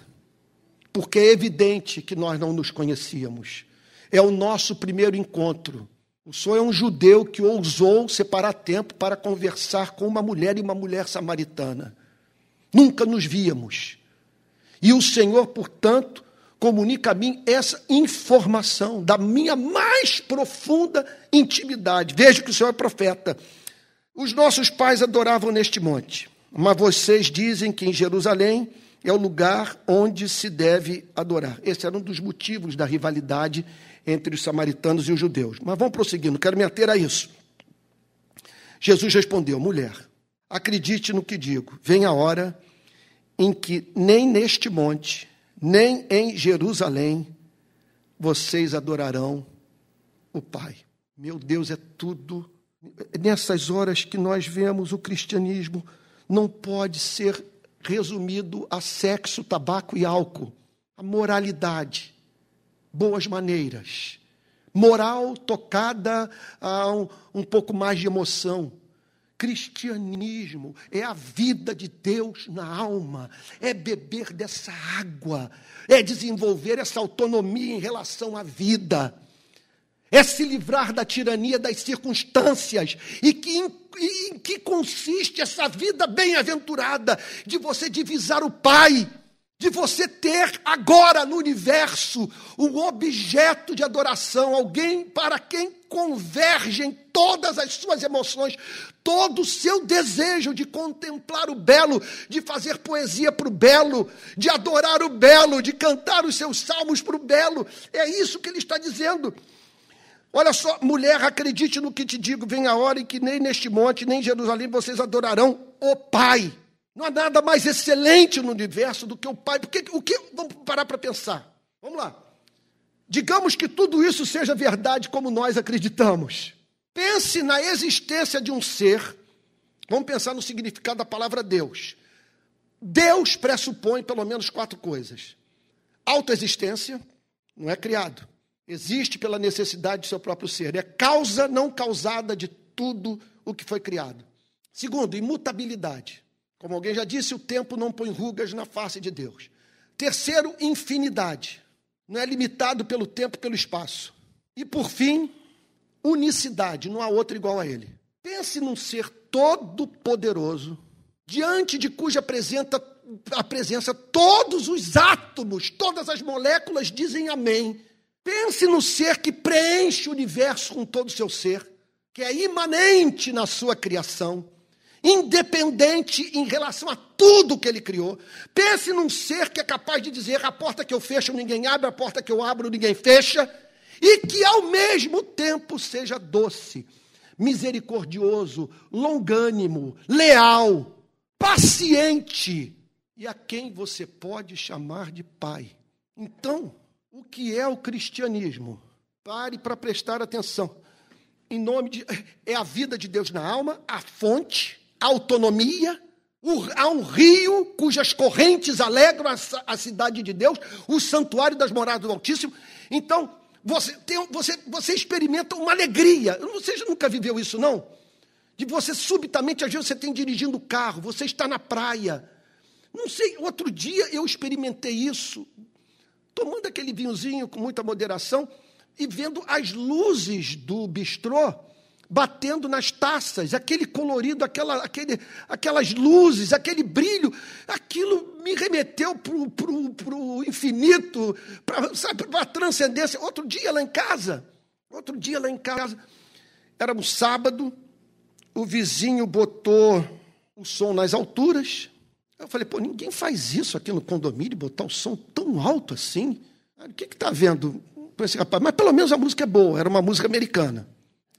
porque é evidente que nós não nos conhecíamos é o nosso primeiro encontro. O senhor é um judeu que ousou separar tempo para conversar com uma mulher e uma mulher samaritana. Nunca nos víamos. E o Senhor, portanto, comunica a mim essa informação da minha mais profunda intimidade. Veja que o Senhor é profeta. Os nossos pais adoravam neste monte, mas vocês dizem que em Jerusalém é o lugar onde se deve adorar. Esse era um dos motivos da rivalidade entre os samaritanos e os judeus. Mas vamos prosseguir, não quero me ater a isso. Jesus respondeu: mulher, acredite no que digo, vem a hora em que nem neste monte, nem em Jerusalém, vocês adorarão o Pai. Meu Deus, é tudo. Nessas horas que nós vemos o cristianismo, não pode ser resumido a sexo, tabaco e álcool. A moralidade, boas maneiras. Moral tocada a um, um pouco mais de emoção. Cristianismo é a vida de Deus na alma, é beber dessa água, é desenvolver essa autonomia em relação à vida, é se livrar da tirania das circunstâncias e que em, em que consiste essa vida bem-aventurada de você divisar o Pai de você ter agora no universo um objeto de adoração, alguém para quem convergem todas as suas emoções, todo o seu desejo de contemplar o belo, de fazer poesia para o belo, de adorar o belo, de cantar os seus salmos para o belo. É isso que ele está dizendo. Olha só, mulher, acredite no que te digo, vem a hora em que nem neste monte, nem em Jerusalém vocês adorarão o Pai. Não há nada mais excelente no universo do que o Pai. Porque o que vamos parar para pensar? Vamos lá. Digamos que tudo isso seja verdade como nós acreditamos. Pense na existência de um ser. Vamos pensar no significado da palavra Deus. Deus pressupõe pelo menos quatro coisas: autoexistência, não é criado. Existe pela necessidade do seu próprio ser. É causa não causada de tudo o que foi criado. Segundo, imutabilidade. Como alguém já disse, o tempo não põe rugas na face de Deus. Terceiro, infinidade. Não é limitado pelo tempo, pelo espaço. E por fim, unicidade. Não há outro igual a ele. Pense num ser todo poderoso, diante de cuja a presença todos os átomos, todas as moléculas dizem amém. Pense no ser que preenche o universo com todo o seu ser, que é imanente na sua criação, independente em relação a tudo que ele criou. Pense num ser que é capaz de dizer: a porta que eu fecho ninguém abre, a porta que eu abro ninguém fecha, e que ao mesmo tempo seja doce, misericordioso, longânimo, leal, paciente e a quem você pode chamar de pai. Então, o que é o cristianismo? Pare para prestar atenção. Em nome de é a vida de Deus na alma, a fonte autonomia, há um rio cujas correntes alegram a, cidade de Deus, o santuário das moradas do Altíssimo. Então, você, tem, você, você experimenta uma alegria. Você nunca viveu isso, não? De você subitamente, às vezes você tem dirigindo o carro, você está na praia. Não sei, outro dia eu experimentei isso, tomando aquele vinhozinho com muita moderação e vendo as luzes do bistrô batendo nas taças, aquele colorido, aquela, aquele, aquelas luzes, aquele brilho, aquilo me remeteu para o infinito, para a transcendência. Outro dia lá em casa, outro dia lá em casa, era um sábado, o vizinho botou o som nas alturas. Eu falei, pô, ninguém faz isso aqui no condomínio, botar o som tão alto assim. O que está vendo? Esse rapaz, mas pelo menos a música é boa, era uma música americana.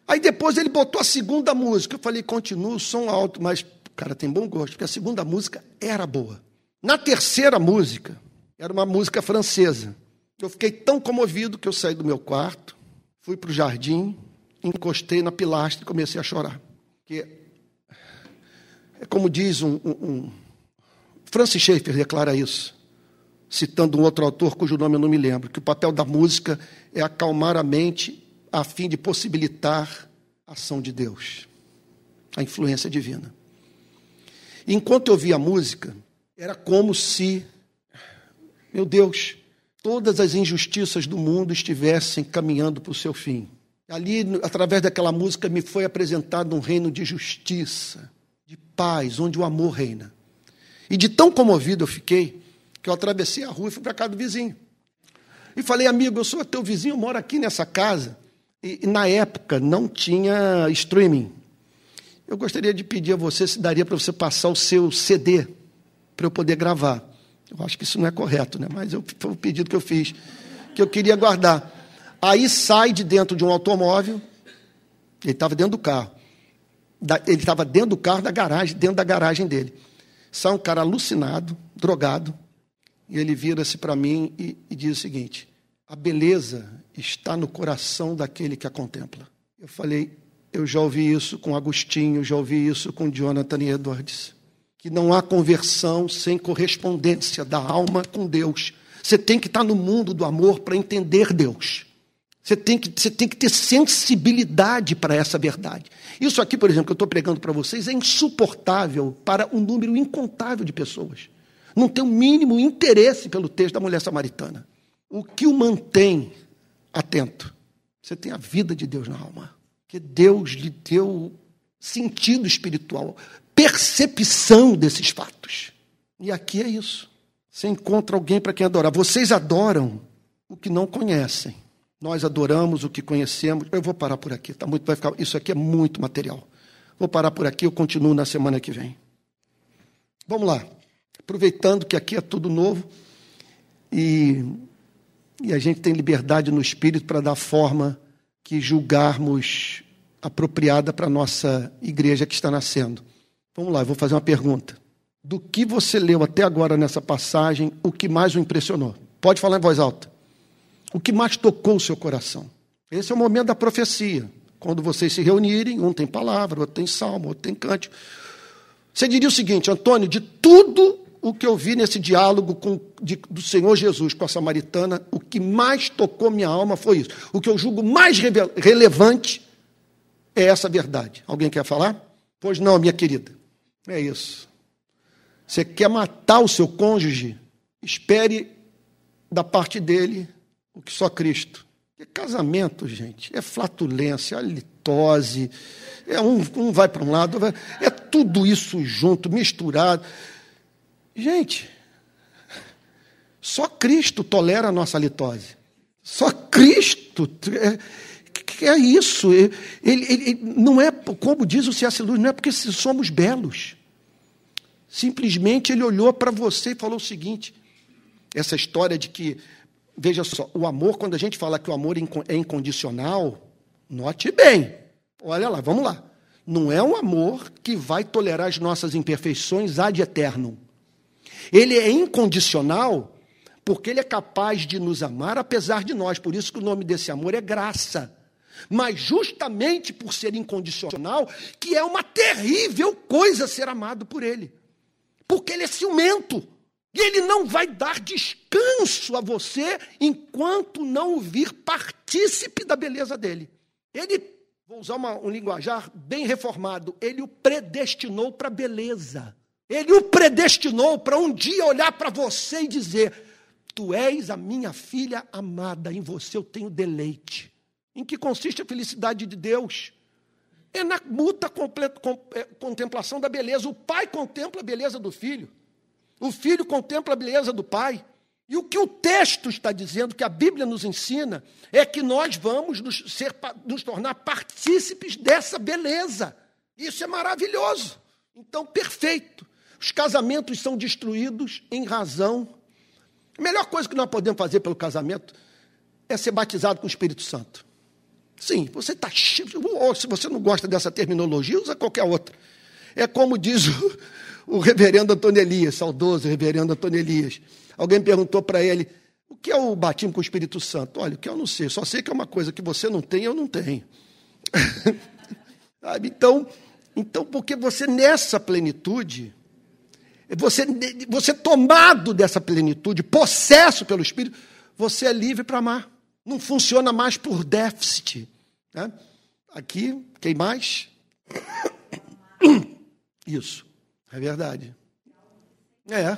Aí depois ele botou a segunda música. Eu falei, continua o som alto, mas o cara tem bom gosto, porque a segunda música era boa. Na terceira música, era uma música francesa. Eu fiquei tão comovido que eu saí do meu quarto, fui para o jardim, encostei na pilastra e comecei a chorar. Porque é como diz um, um, um Francis Schaeffer declara isso, citando um outro autor cujo nome eu não me lembro, que o papel da música é acalmar a mente a fim de possibilitar a ação de Deus, a influência divina. Enquanto eu via a música, era como se, meu Deus, todas as injustiças do mundo estivessem caminhando para o seu fim. Ali, através daquela música, me foi apresentado um reino de justiça, de paz, onde o amor reina. E de tão comovido eu fiquei, que eu atravessei a rua e fui para casa do vizinho. E falei, amigo, eu sou teu vizinho, eu moro aqui nessa casa. E, na época não tinha streaming. Eu gostaria de pedir a você se daria para você passar o seu CD para eu poder gravar. Eu acho que isso não é correto, né? mas eu, foi o pedido que eu fiz, que eu queria guardar. Aí sai de dentro de um automóvel, ele estava dentro do carro. ele estava dentro do carro da garagem, dentro da garagem dele. Sai um cara alucinado, drogado, e ele vira-se para mim e, e diz o seguinte: a beleza está no coração daquele que a contempla. Eu falei, eu já ouvi isso com Agostinho, já ouvi isso com Jonathan Edwards, que não há conversão sem correspondência da alma com Deus. Você tem que estar no mundo do amor para entender Deus. Você tem, que, você tem que ter sensibilidade para essa verdade. Isso aqui, por exemplo, que eu estou pregando para vocês, é insuportável para um número incontável de pessoas. Não tem o mínimo interesse pelo texto da mulher samaritana. O que o mantém atento. Você tem a vida de Deus na alma. Que Deus lhe deu sentido espiritual, percepção desses fatos. E aqui é isso. Você encontra alguém para quem adorar. Vocês adoram o que não conhecem. Nós adoramos o que conhecemos. Eu vou parar por aqui, tá muito vai ficar. Isso aqui é muito material. Vou parar por aqui, eu continuo na semana que vem. Vamos lá. Aproveitando que aqui é tudo novo e e a gente tem liberdade no espírito para dar forma que julgarmos apropriada para a nossa igreja que está nascendo. Vamos lá, eu vou fazer uma pergunta. Do que você leu até agora nessa passagem, o que mais o impressionou? Pode falar em voz alta. O que mais tocou o seu coração? Esse é o momento da profecia. Quando vocês se reunirem, um tem palavra, outro tem salmo, outro tem cântico. Você diria o seguinte, Antônio, de tudo o que eu vi nesse diálogo com, de, do Senhor Jesus com a samaritana, o que mais tocou minha alma foi isso. O que eu julgo mais relevante é essa verdade. Alguém quer falar? Pois não, minha querida. É isso. Você quer matar o seu cônjuge? Espere da parte dele o que só Cristo. Porque casamento, gente, é flatulência, é litose, é um, um vai para um lado, é tudo isso junto, misturado. Gente, só Cristo tolera a nossa litose. Só Cristo. É, é isso. Ele, ele, não é, como diz o C.S. Lewis, não é porque somos belos. Simplesmente ele olhou para você e falou o seguinte: essa história de que, veja só, o amor, quando a gente fala que o amor é incondicional, note bem. Olha lá, vamos lá. Não é um amor que vai tolerar as nossas imperfeições ad eterno. Ele é incondicional porque ele é capaz de nos amar apesar de nós. Por isso que o nome desse amor é graça. Mas justamente por ser incondicional, que é uma terrível coisa ser amado por ele. Porque ele é ciumento. E ele não vai dar descanso a você enquanto não vir partícipe da beleza dele. Ele, vou usar uma, um linguajar bem reformado, ele o predestinou para a beleza. Ele o predestinou para um dia olhar para você e dizer: Tu és a minha filha amada, em você eu tenho deleite. Em que consiste a felicidade de Deus? É na muta é, contemplação da beleza. O pai contempla a beleza do filho. O filho contempla a beleza do pai. E o que o texto está dizendo, que a Bíblia nos ensina, é que nós vamos nos, ser, nos tornar partícipes dessa beleza. Isso é maravilhoso. Então, perfeito. Os casamentos são destruídos em razão. A melhor coisa que nós podemos fazer pelo casamento é ser batizado com o Espírito Santo. Sim, você está ou se você não gosta dessa terminologia, usa qualquer outra. É como diz o, o reverendo Antônio Elias, saudoso reverendo Antônio Elias. Alguém perguntou para ele, o que é o batismo com o Espírito Santo? Olha, o que eu não sei, só sei que é uma coisa que você não tem, eu não tenho. então, então, porque você nessa plenitude, você, você tomado dessa plenitude, possesso pelo Espírito, você é livre para amar. Não funciona mais por déficit. Né? Aqui, quem mais? Isso, é verdade. É,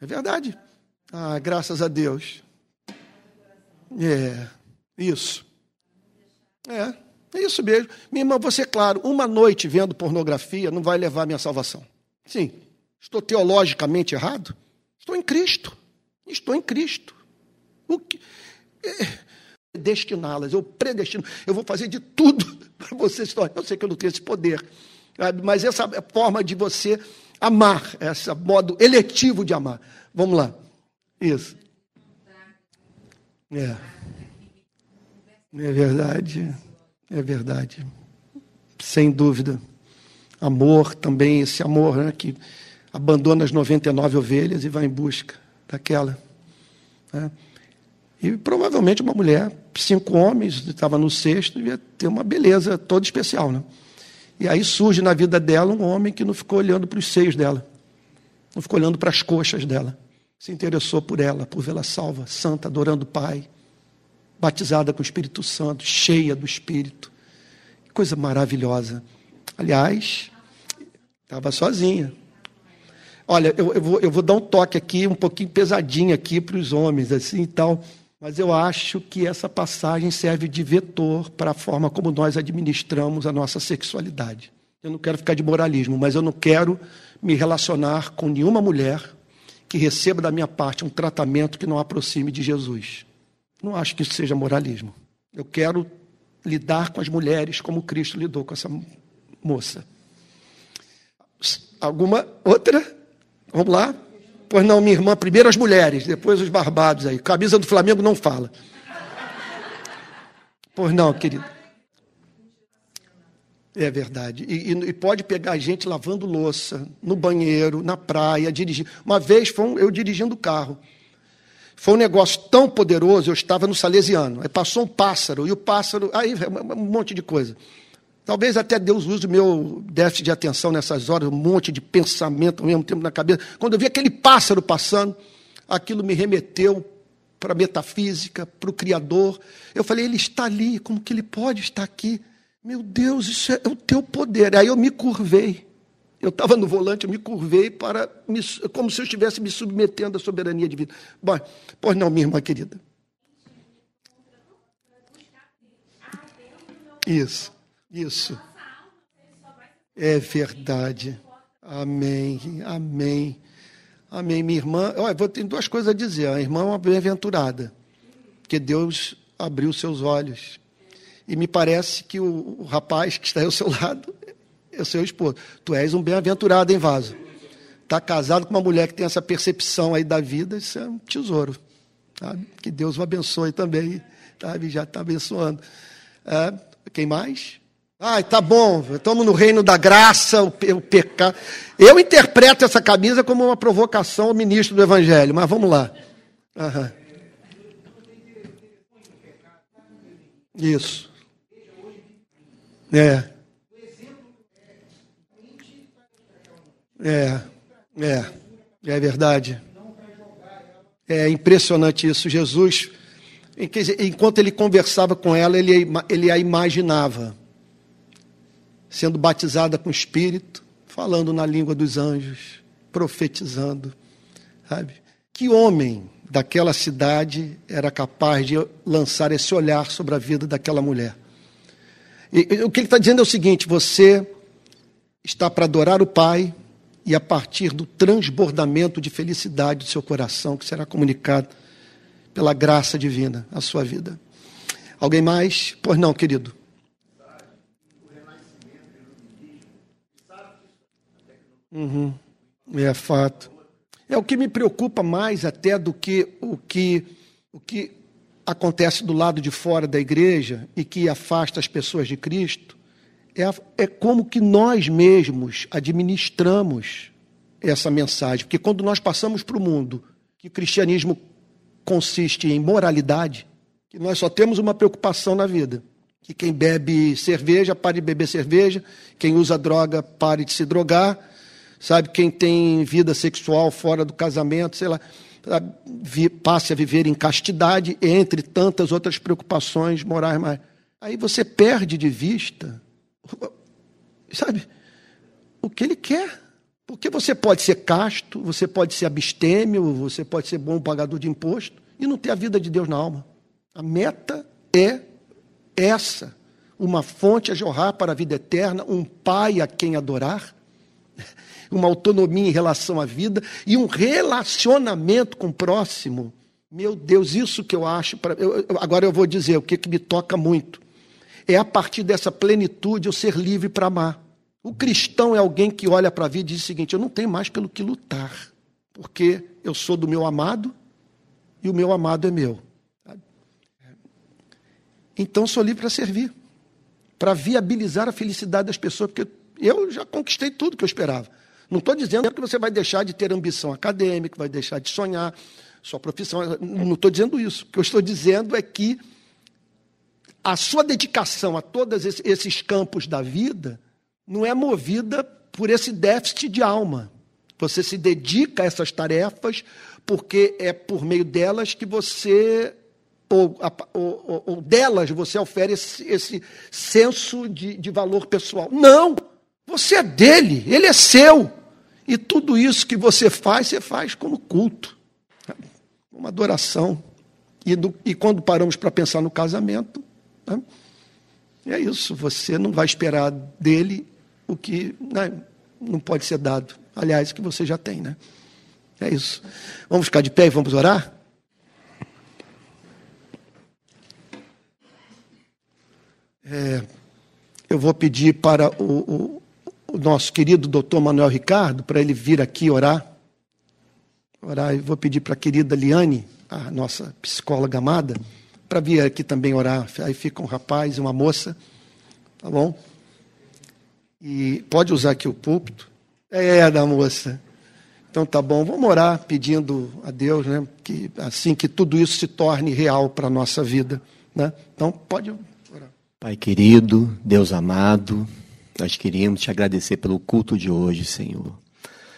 é verdade. Ah, graças a Deus. É, isso. É, é isso mesmo. Minha irmã, você, claro, uma noite vendo pornografia não vai levar à minha salvação. Sim, Estou teologicamente errado? Estou em Cristo. Estou em Cristo. O que? É, destiná-las, eu predestino, eu vou fazer de tudo para você se tornar. Eu sei que eu não tenho esse poder, mas essa forma de você amar, esse modo eletivo de amar. Vamos lá. Isso. É. É verdade. É verdade. Sem dúvida. Amor também, esse amor né, que abandona as 99 ovelhas e vai em busca daquela. Né? E provavelmente uma mulher, cinco homens, estava no sexto, ia ter uma beleza toda especial. Né? E aí surge na vida dela um homem que não ficou olhando para os seios dela, não ficou olhando para as coxas dela. Se interessou por ela, por vê-la salva, santa, adorando o Pai, batizada com o Espírito Santo, cheia do Espírito. Coisa maravilhosa. Aliás, estava sozinha, Olha, eu, eu, vou, eu vou dar um toque aqui, um pouquinho pesadinho aqui para os homens, assim e tal. Mas eu acho que essa passagem serve de vetor para a forma como nós administramos a nossa sexualidade. Eu não quero ficar de moralismo, mas eu não quero me relacionar com nenhuma mulher que receba da minha parte um tratamento que não aproxime de Jesus. Não acho que isso seja moralismo. Eu quero lidar com as mulheres como Cristo lidou com essa moça. Alguma outra? Vamos lá? Pois não, minha irmã, primeiro as mulheres, depois os barbados aí. Camisa do Flamengo não fala. Pois não, querido. É verdade. E, e, e, pode pegar a gente lavando louça, no banheiro, na praia, dirigindo. Uma vez foi um, eu dirigindo o carro. Foi um negócio tão poderoso, eu estava no Salesiano. Aí passou um pássaro, e o pássaro. Aí, um monte de coisa. Talvez até Deus use o meu déficit de atenção nessas horas, um monte de pensamento ao mesmo tempo na cabeça. Quando eu vi aquele pássaro passando, aquilo me remeteu para a metafísica, para o Criador. Eu falei, ele está ali, como que ele pode estar aqui? Meu Deus, isso é o teu poder. Aí eu me curvei. Eu estava no volante, eu me curvei para me, como se eu estivesse me submetendo à soberania divina. Bom, pois não, minha irmã querida. Isso, isso. É verdade. Amém, amém. Amém. Minha irmã, olha, vou ter duas coisas a dizer. A irmã é uma bem-aventurada, porque Deus abriu seus olhos. E me parece que o, o rapaz que está ao seu lado é o seu esposo. Tu és um bem-aventurado, hein, Vaso? Está casado com uma mulher que tem essa percepção aí da vida, isso é um tesouro. Que Deus o abençoe também. Sabe? Já está abençoando. É, quem mais? Ai, tá bom, estamos no reino da graça, o, o pecado. Eu interpreto essa camisa como uma provocação ao ministro do Evangelho, mas vamos lá. Isso. É. É. É. É verdade. É impressionante isso. Jesus, enquanto ele conversava com ela, ele, ele a imaginava sendo batizada com o Espírito, falando na língua dos anjos, profetizando, sabe? Que homem daquela cidade era capaz de lançar esse olhar sobre a vida daquela mulher? E, e, o que ele está dizendo é o seguinte: você está para adorar o Pai e a partir do transbordamento de felicidade do seu coração, que será comunicado pela graça divina à sua vida. Alguém mais? Pois não, querido. Uhum. É fato. É o que me preocupa mais até do que o que o que acontece do lado de fora da igreja e que afasta as pessoas de Cristo é, é como que nós mesmos administramos essa mensagem. Porque quando nós passamos para o mundo que o cristianismo consiste em moralidade, que nós só temos uma preocupação na vida, que quem bebe cerveja pare de beber cerveja, quem usa droga pare de se drogar, sabe? Quem tem vida sexual fora do casamento, sei lá, passe a viver em castidade, entre tantas outras preocupações morais mais. Aí você perde de vista, sabe, o que ele quer. Porque você pode ser casto, você pode ser abstêmio, você pode ser bom pagador de imposto e não ter a vida de Deus na alma. A meta é essa: uma fonte a jorrar para a vida eterna, um pai a quem adorar uma autonomia em relação à vida e um relacionamento com o próximo. Meu Deus, isso que eu acho. Pra, eu, agora eu vou dizer o que, que me toca muito. É a partir dessa plenitude eu ser livre para amar. O cristão é alguém que olha para a vida e diz o seguinte: eu não tenho mais pelo que lutar, porque eu sou do meu amado e o meu amado é meu. Então sou livre para servir, para viabilizar a felicidade das pessoas, porque eu já conquistei tudo que eu esperava. Não estou dizendo que você vai deixar de ter ambição acadêmica, vai deixar de sonhar sua profissão. Não estou dizendo isso. O que eu estou dizendo é que a sua dedicação a todos esses campos da vida não é movida por esse déficit de alma. Você se dedica a essas tarefas porque é por meio delas que você ou, ou, ou, delas você oferece esse, esse senso de, de valor pessoal. Não! Você é dele, ele é seu. E tudo isso que você faz, você faz como culto, uma adoração. E, do, e quando paramos para pensar no casamento, né, é isso, você não vai esperar dele o que né, não pode ser dado. Aliás, o que você já tem, né? É isso. Vamos ficar de pé e vamos orar? É, eu vou pedir para o, o o nosso querido doutor Manuel Ricardo para ele vir aqui orar. Orar, eu vou pedir para a querida Liane, a nossa psicóloga amada, para vir aqui também orar. Aí fica um rapaz e uma moça, tá bom? E pode usar aqui o púlpito? É, da moça. Então tá bom, vamos orar pedindo a Deus, né, que assim que tudo isso se torne real para a nossa vida, né? Então pode orar. Pai querido, Deus amado, nós queríamos te agradecer pelo culto de hoje, Senhor,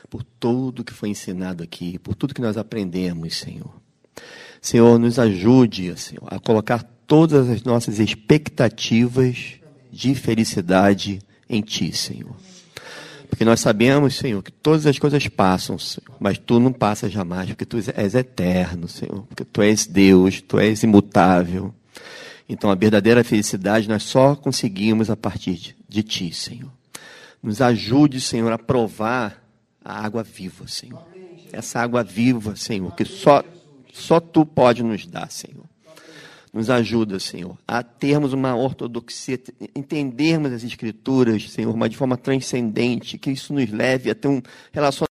por tudo que foi ensinado aqui, por tudo que nós aprendemos, Senhor. Senhor, nos ajude, Senhor, a colocar todas as nossas expectativas de felicidade em Ti, Senhor. Porque nós sabemos, Senhor, que todas as coisas passam, Senhor, mas Tu não passas jamais, porque Tu és eterno, Senhor, porque Tu és Deus, Tu és imutável. Então a verdadeira felicidade nós só conseguimos a partir de, de Ti, Senhor. Nos ajude, Senhor, a provar a água viva, Senhor. Essa água viva, Senhor, que só, só Tu pode nos dar, Senhor. Nos ajuda, Senhor, a termos uma ortodoxia, entendermos as Escrituras, Senhor, mas de forma transcendente, que isso nos leve a ter um relacionamento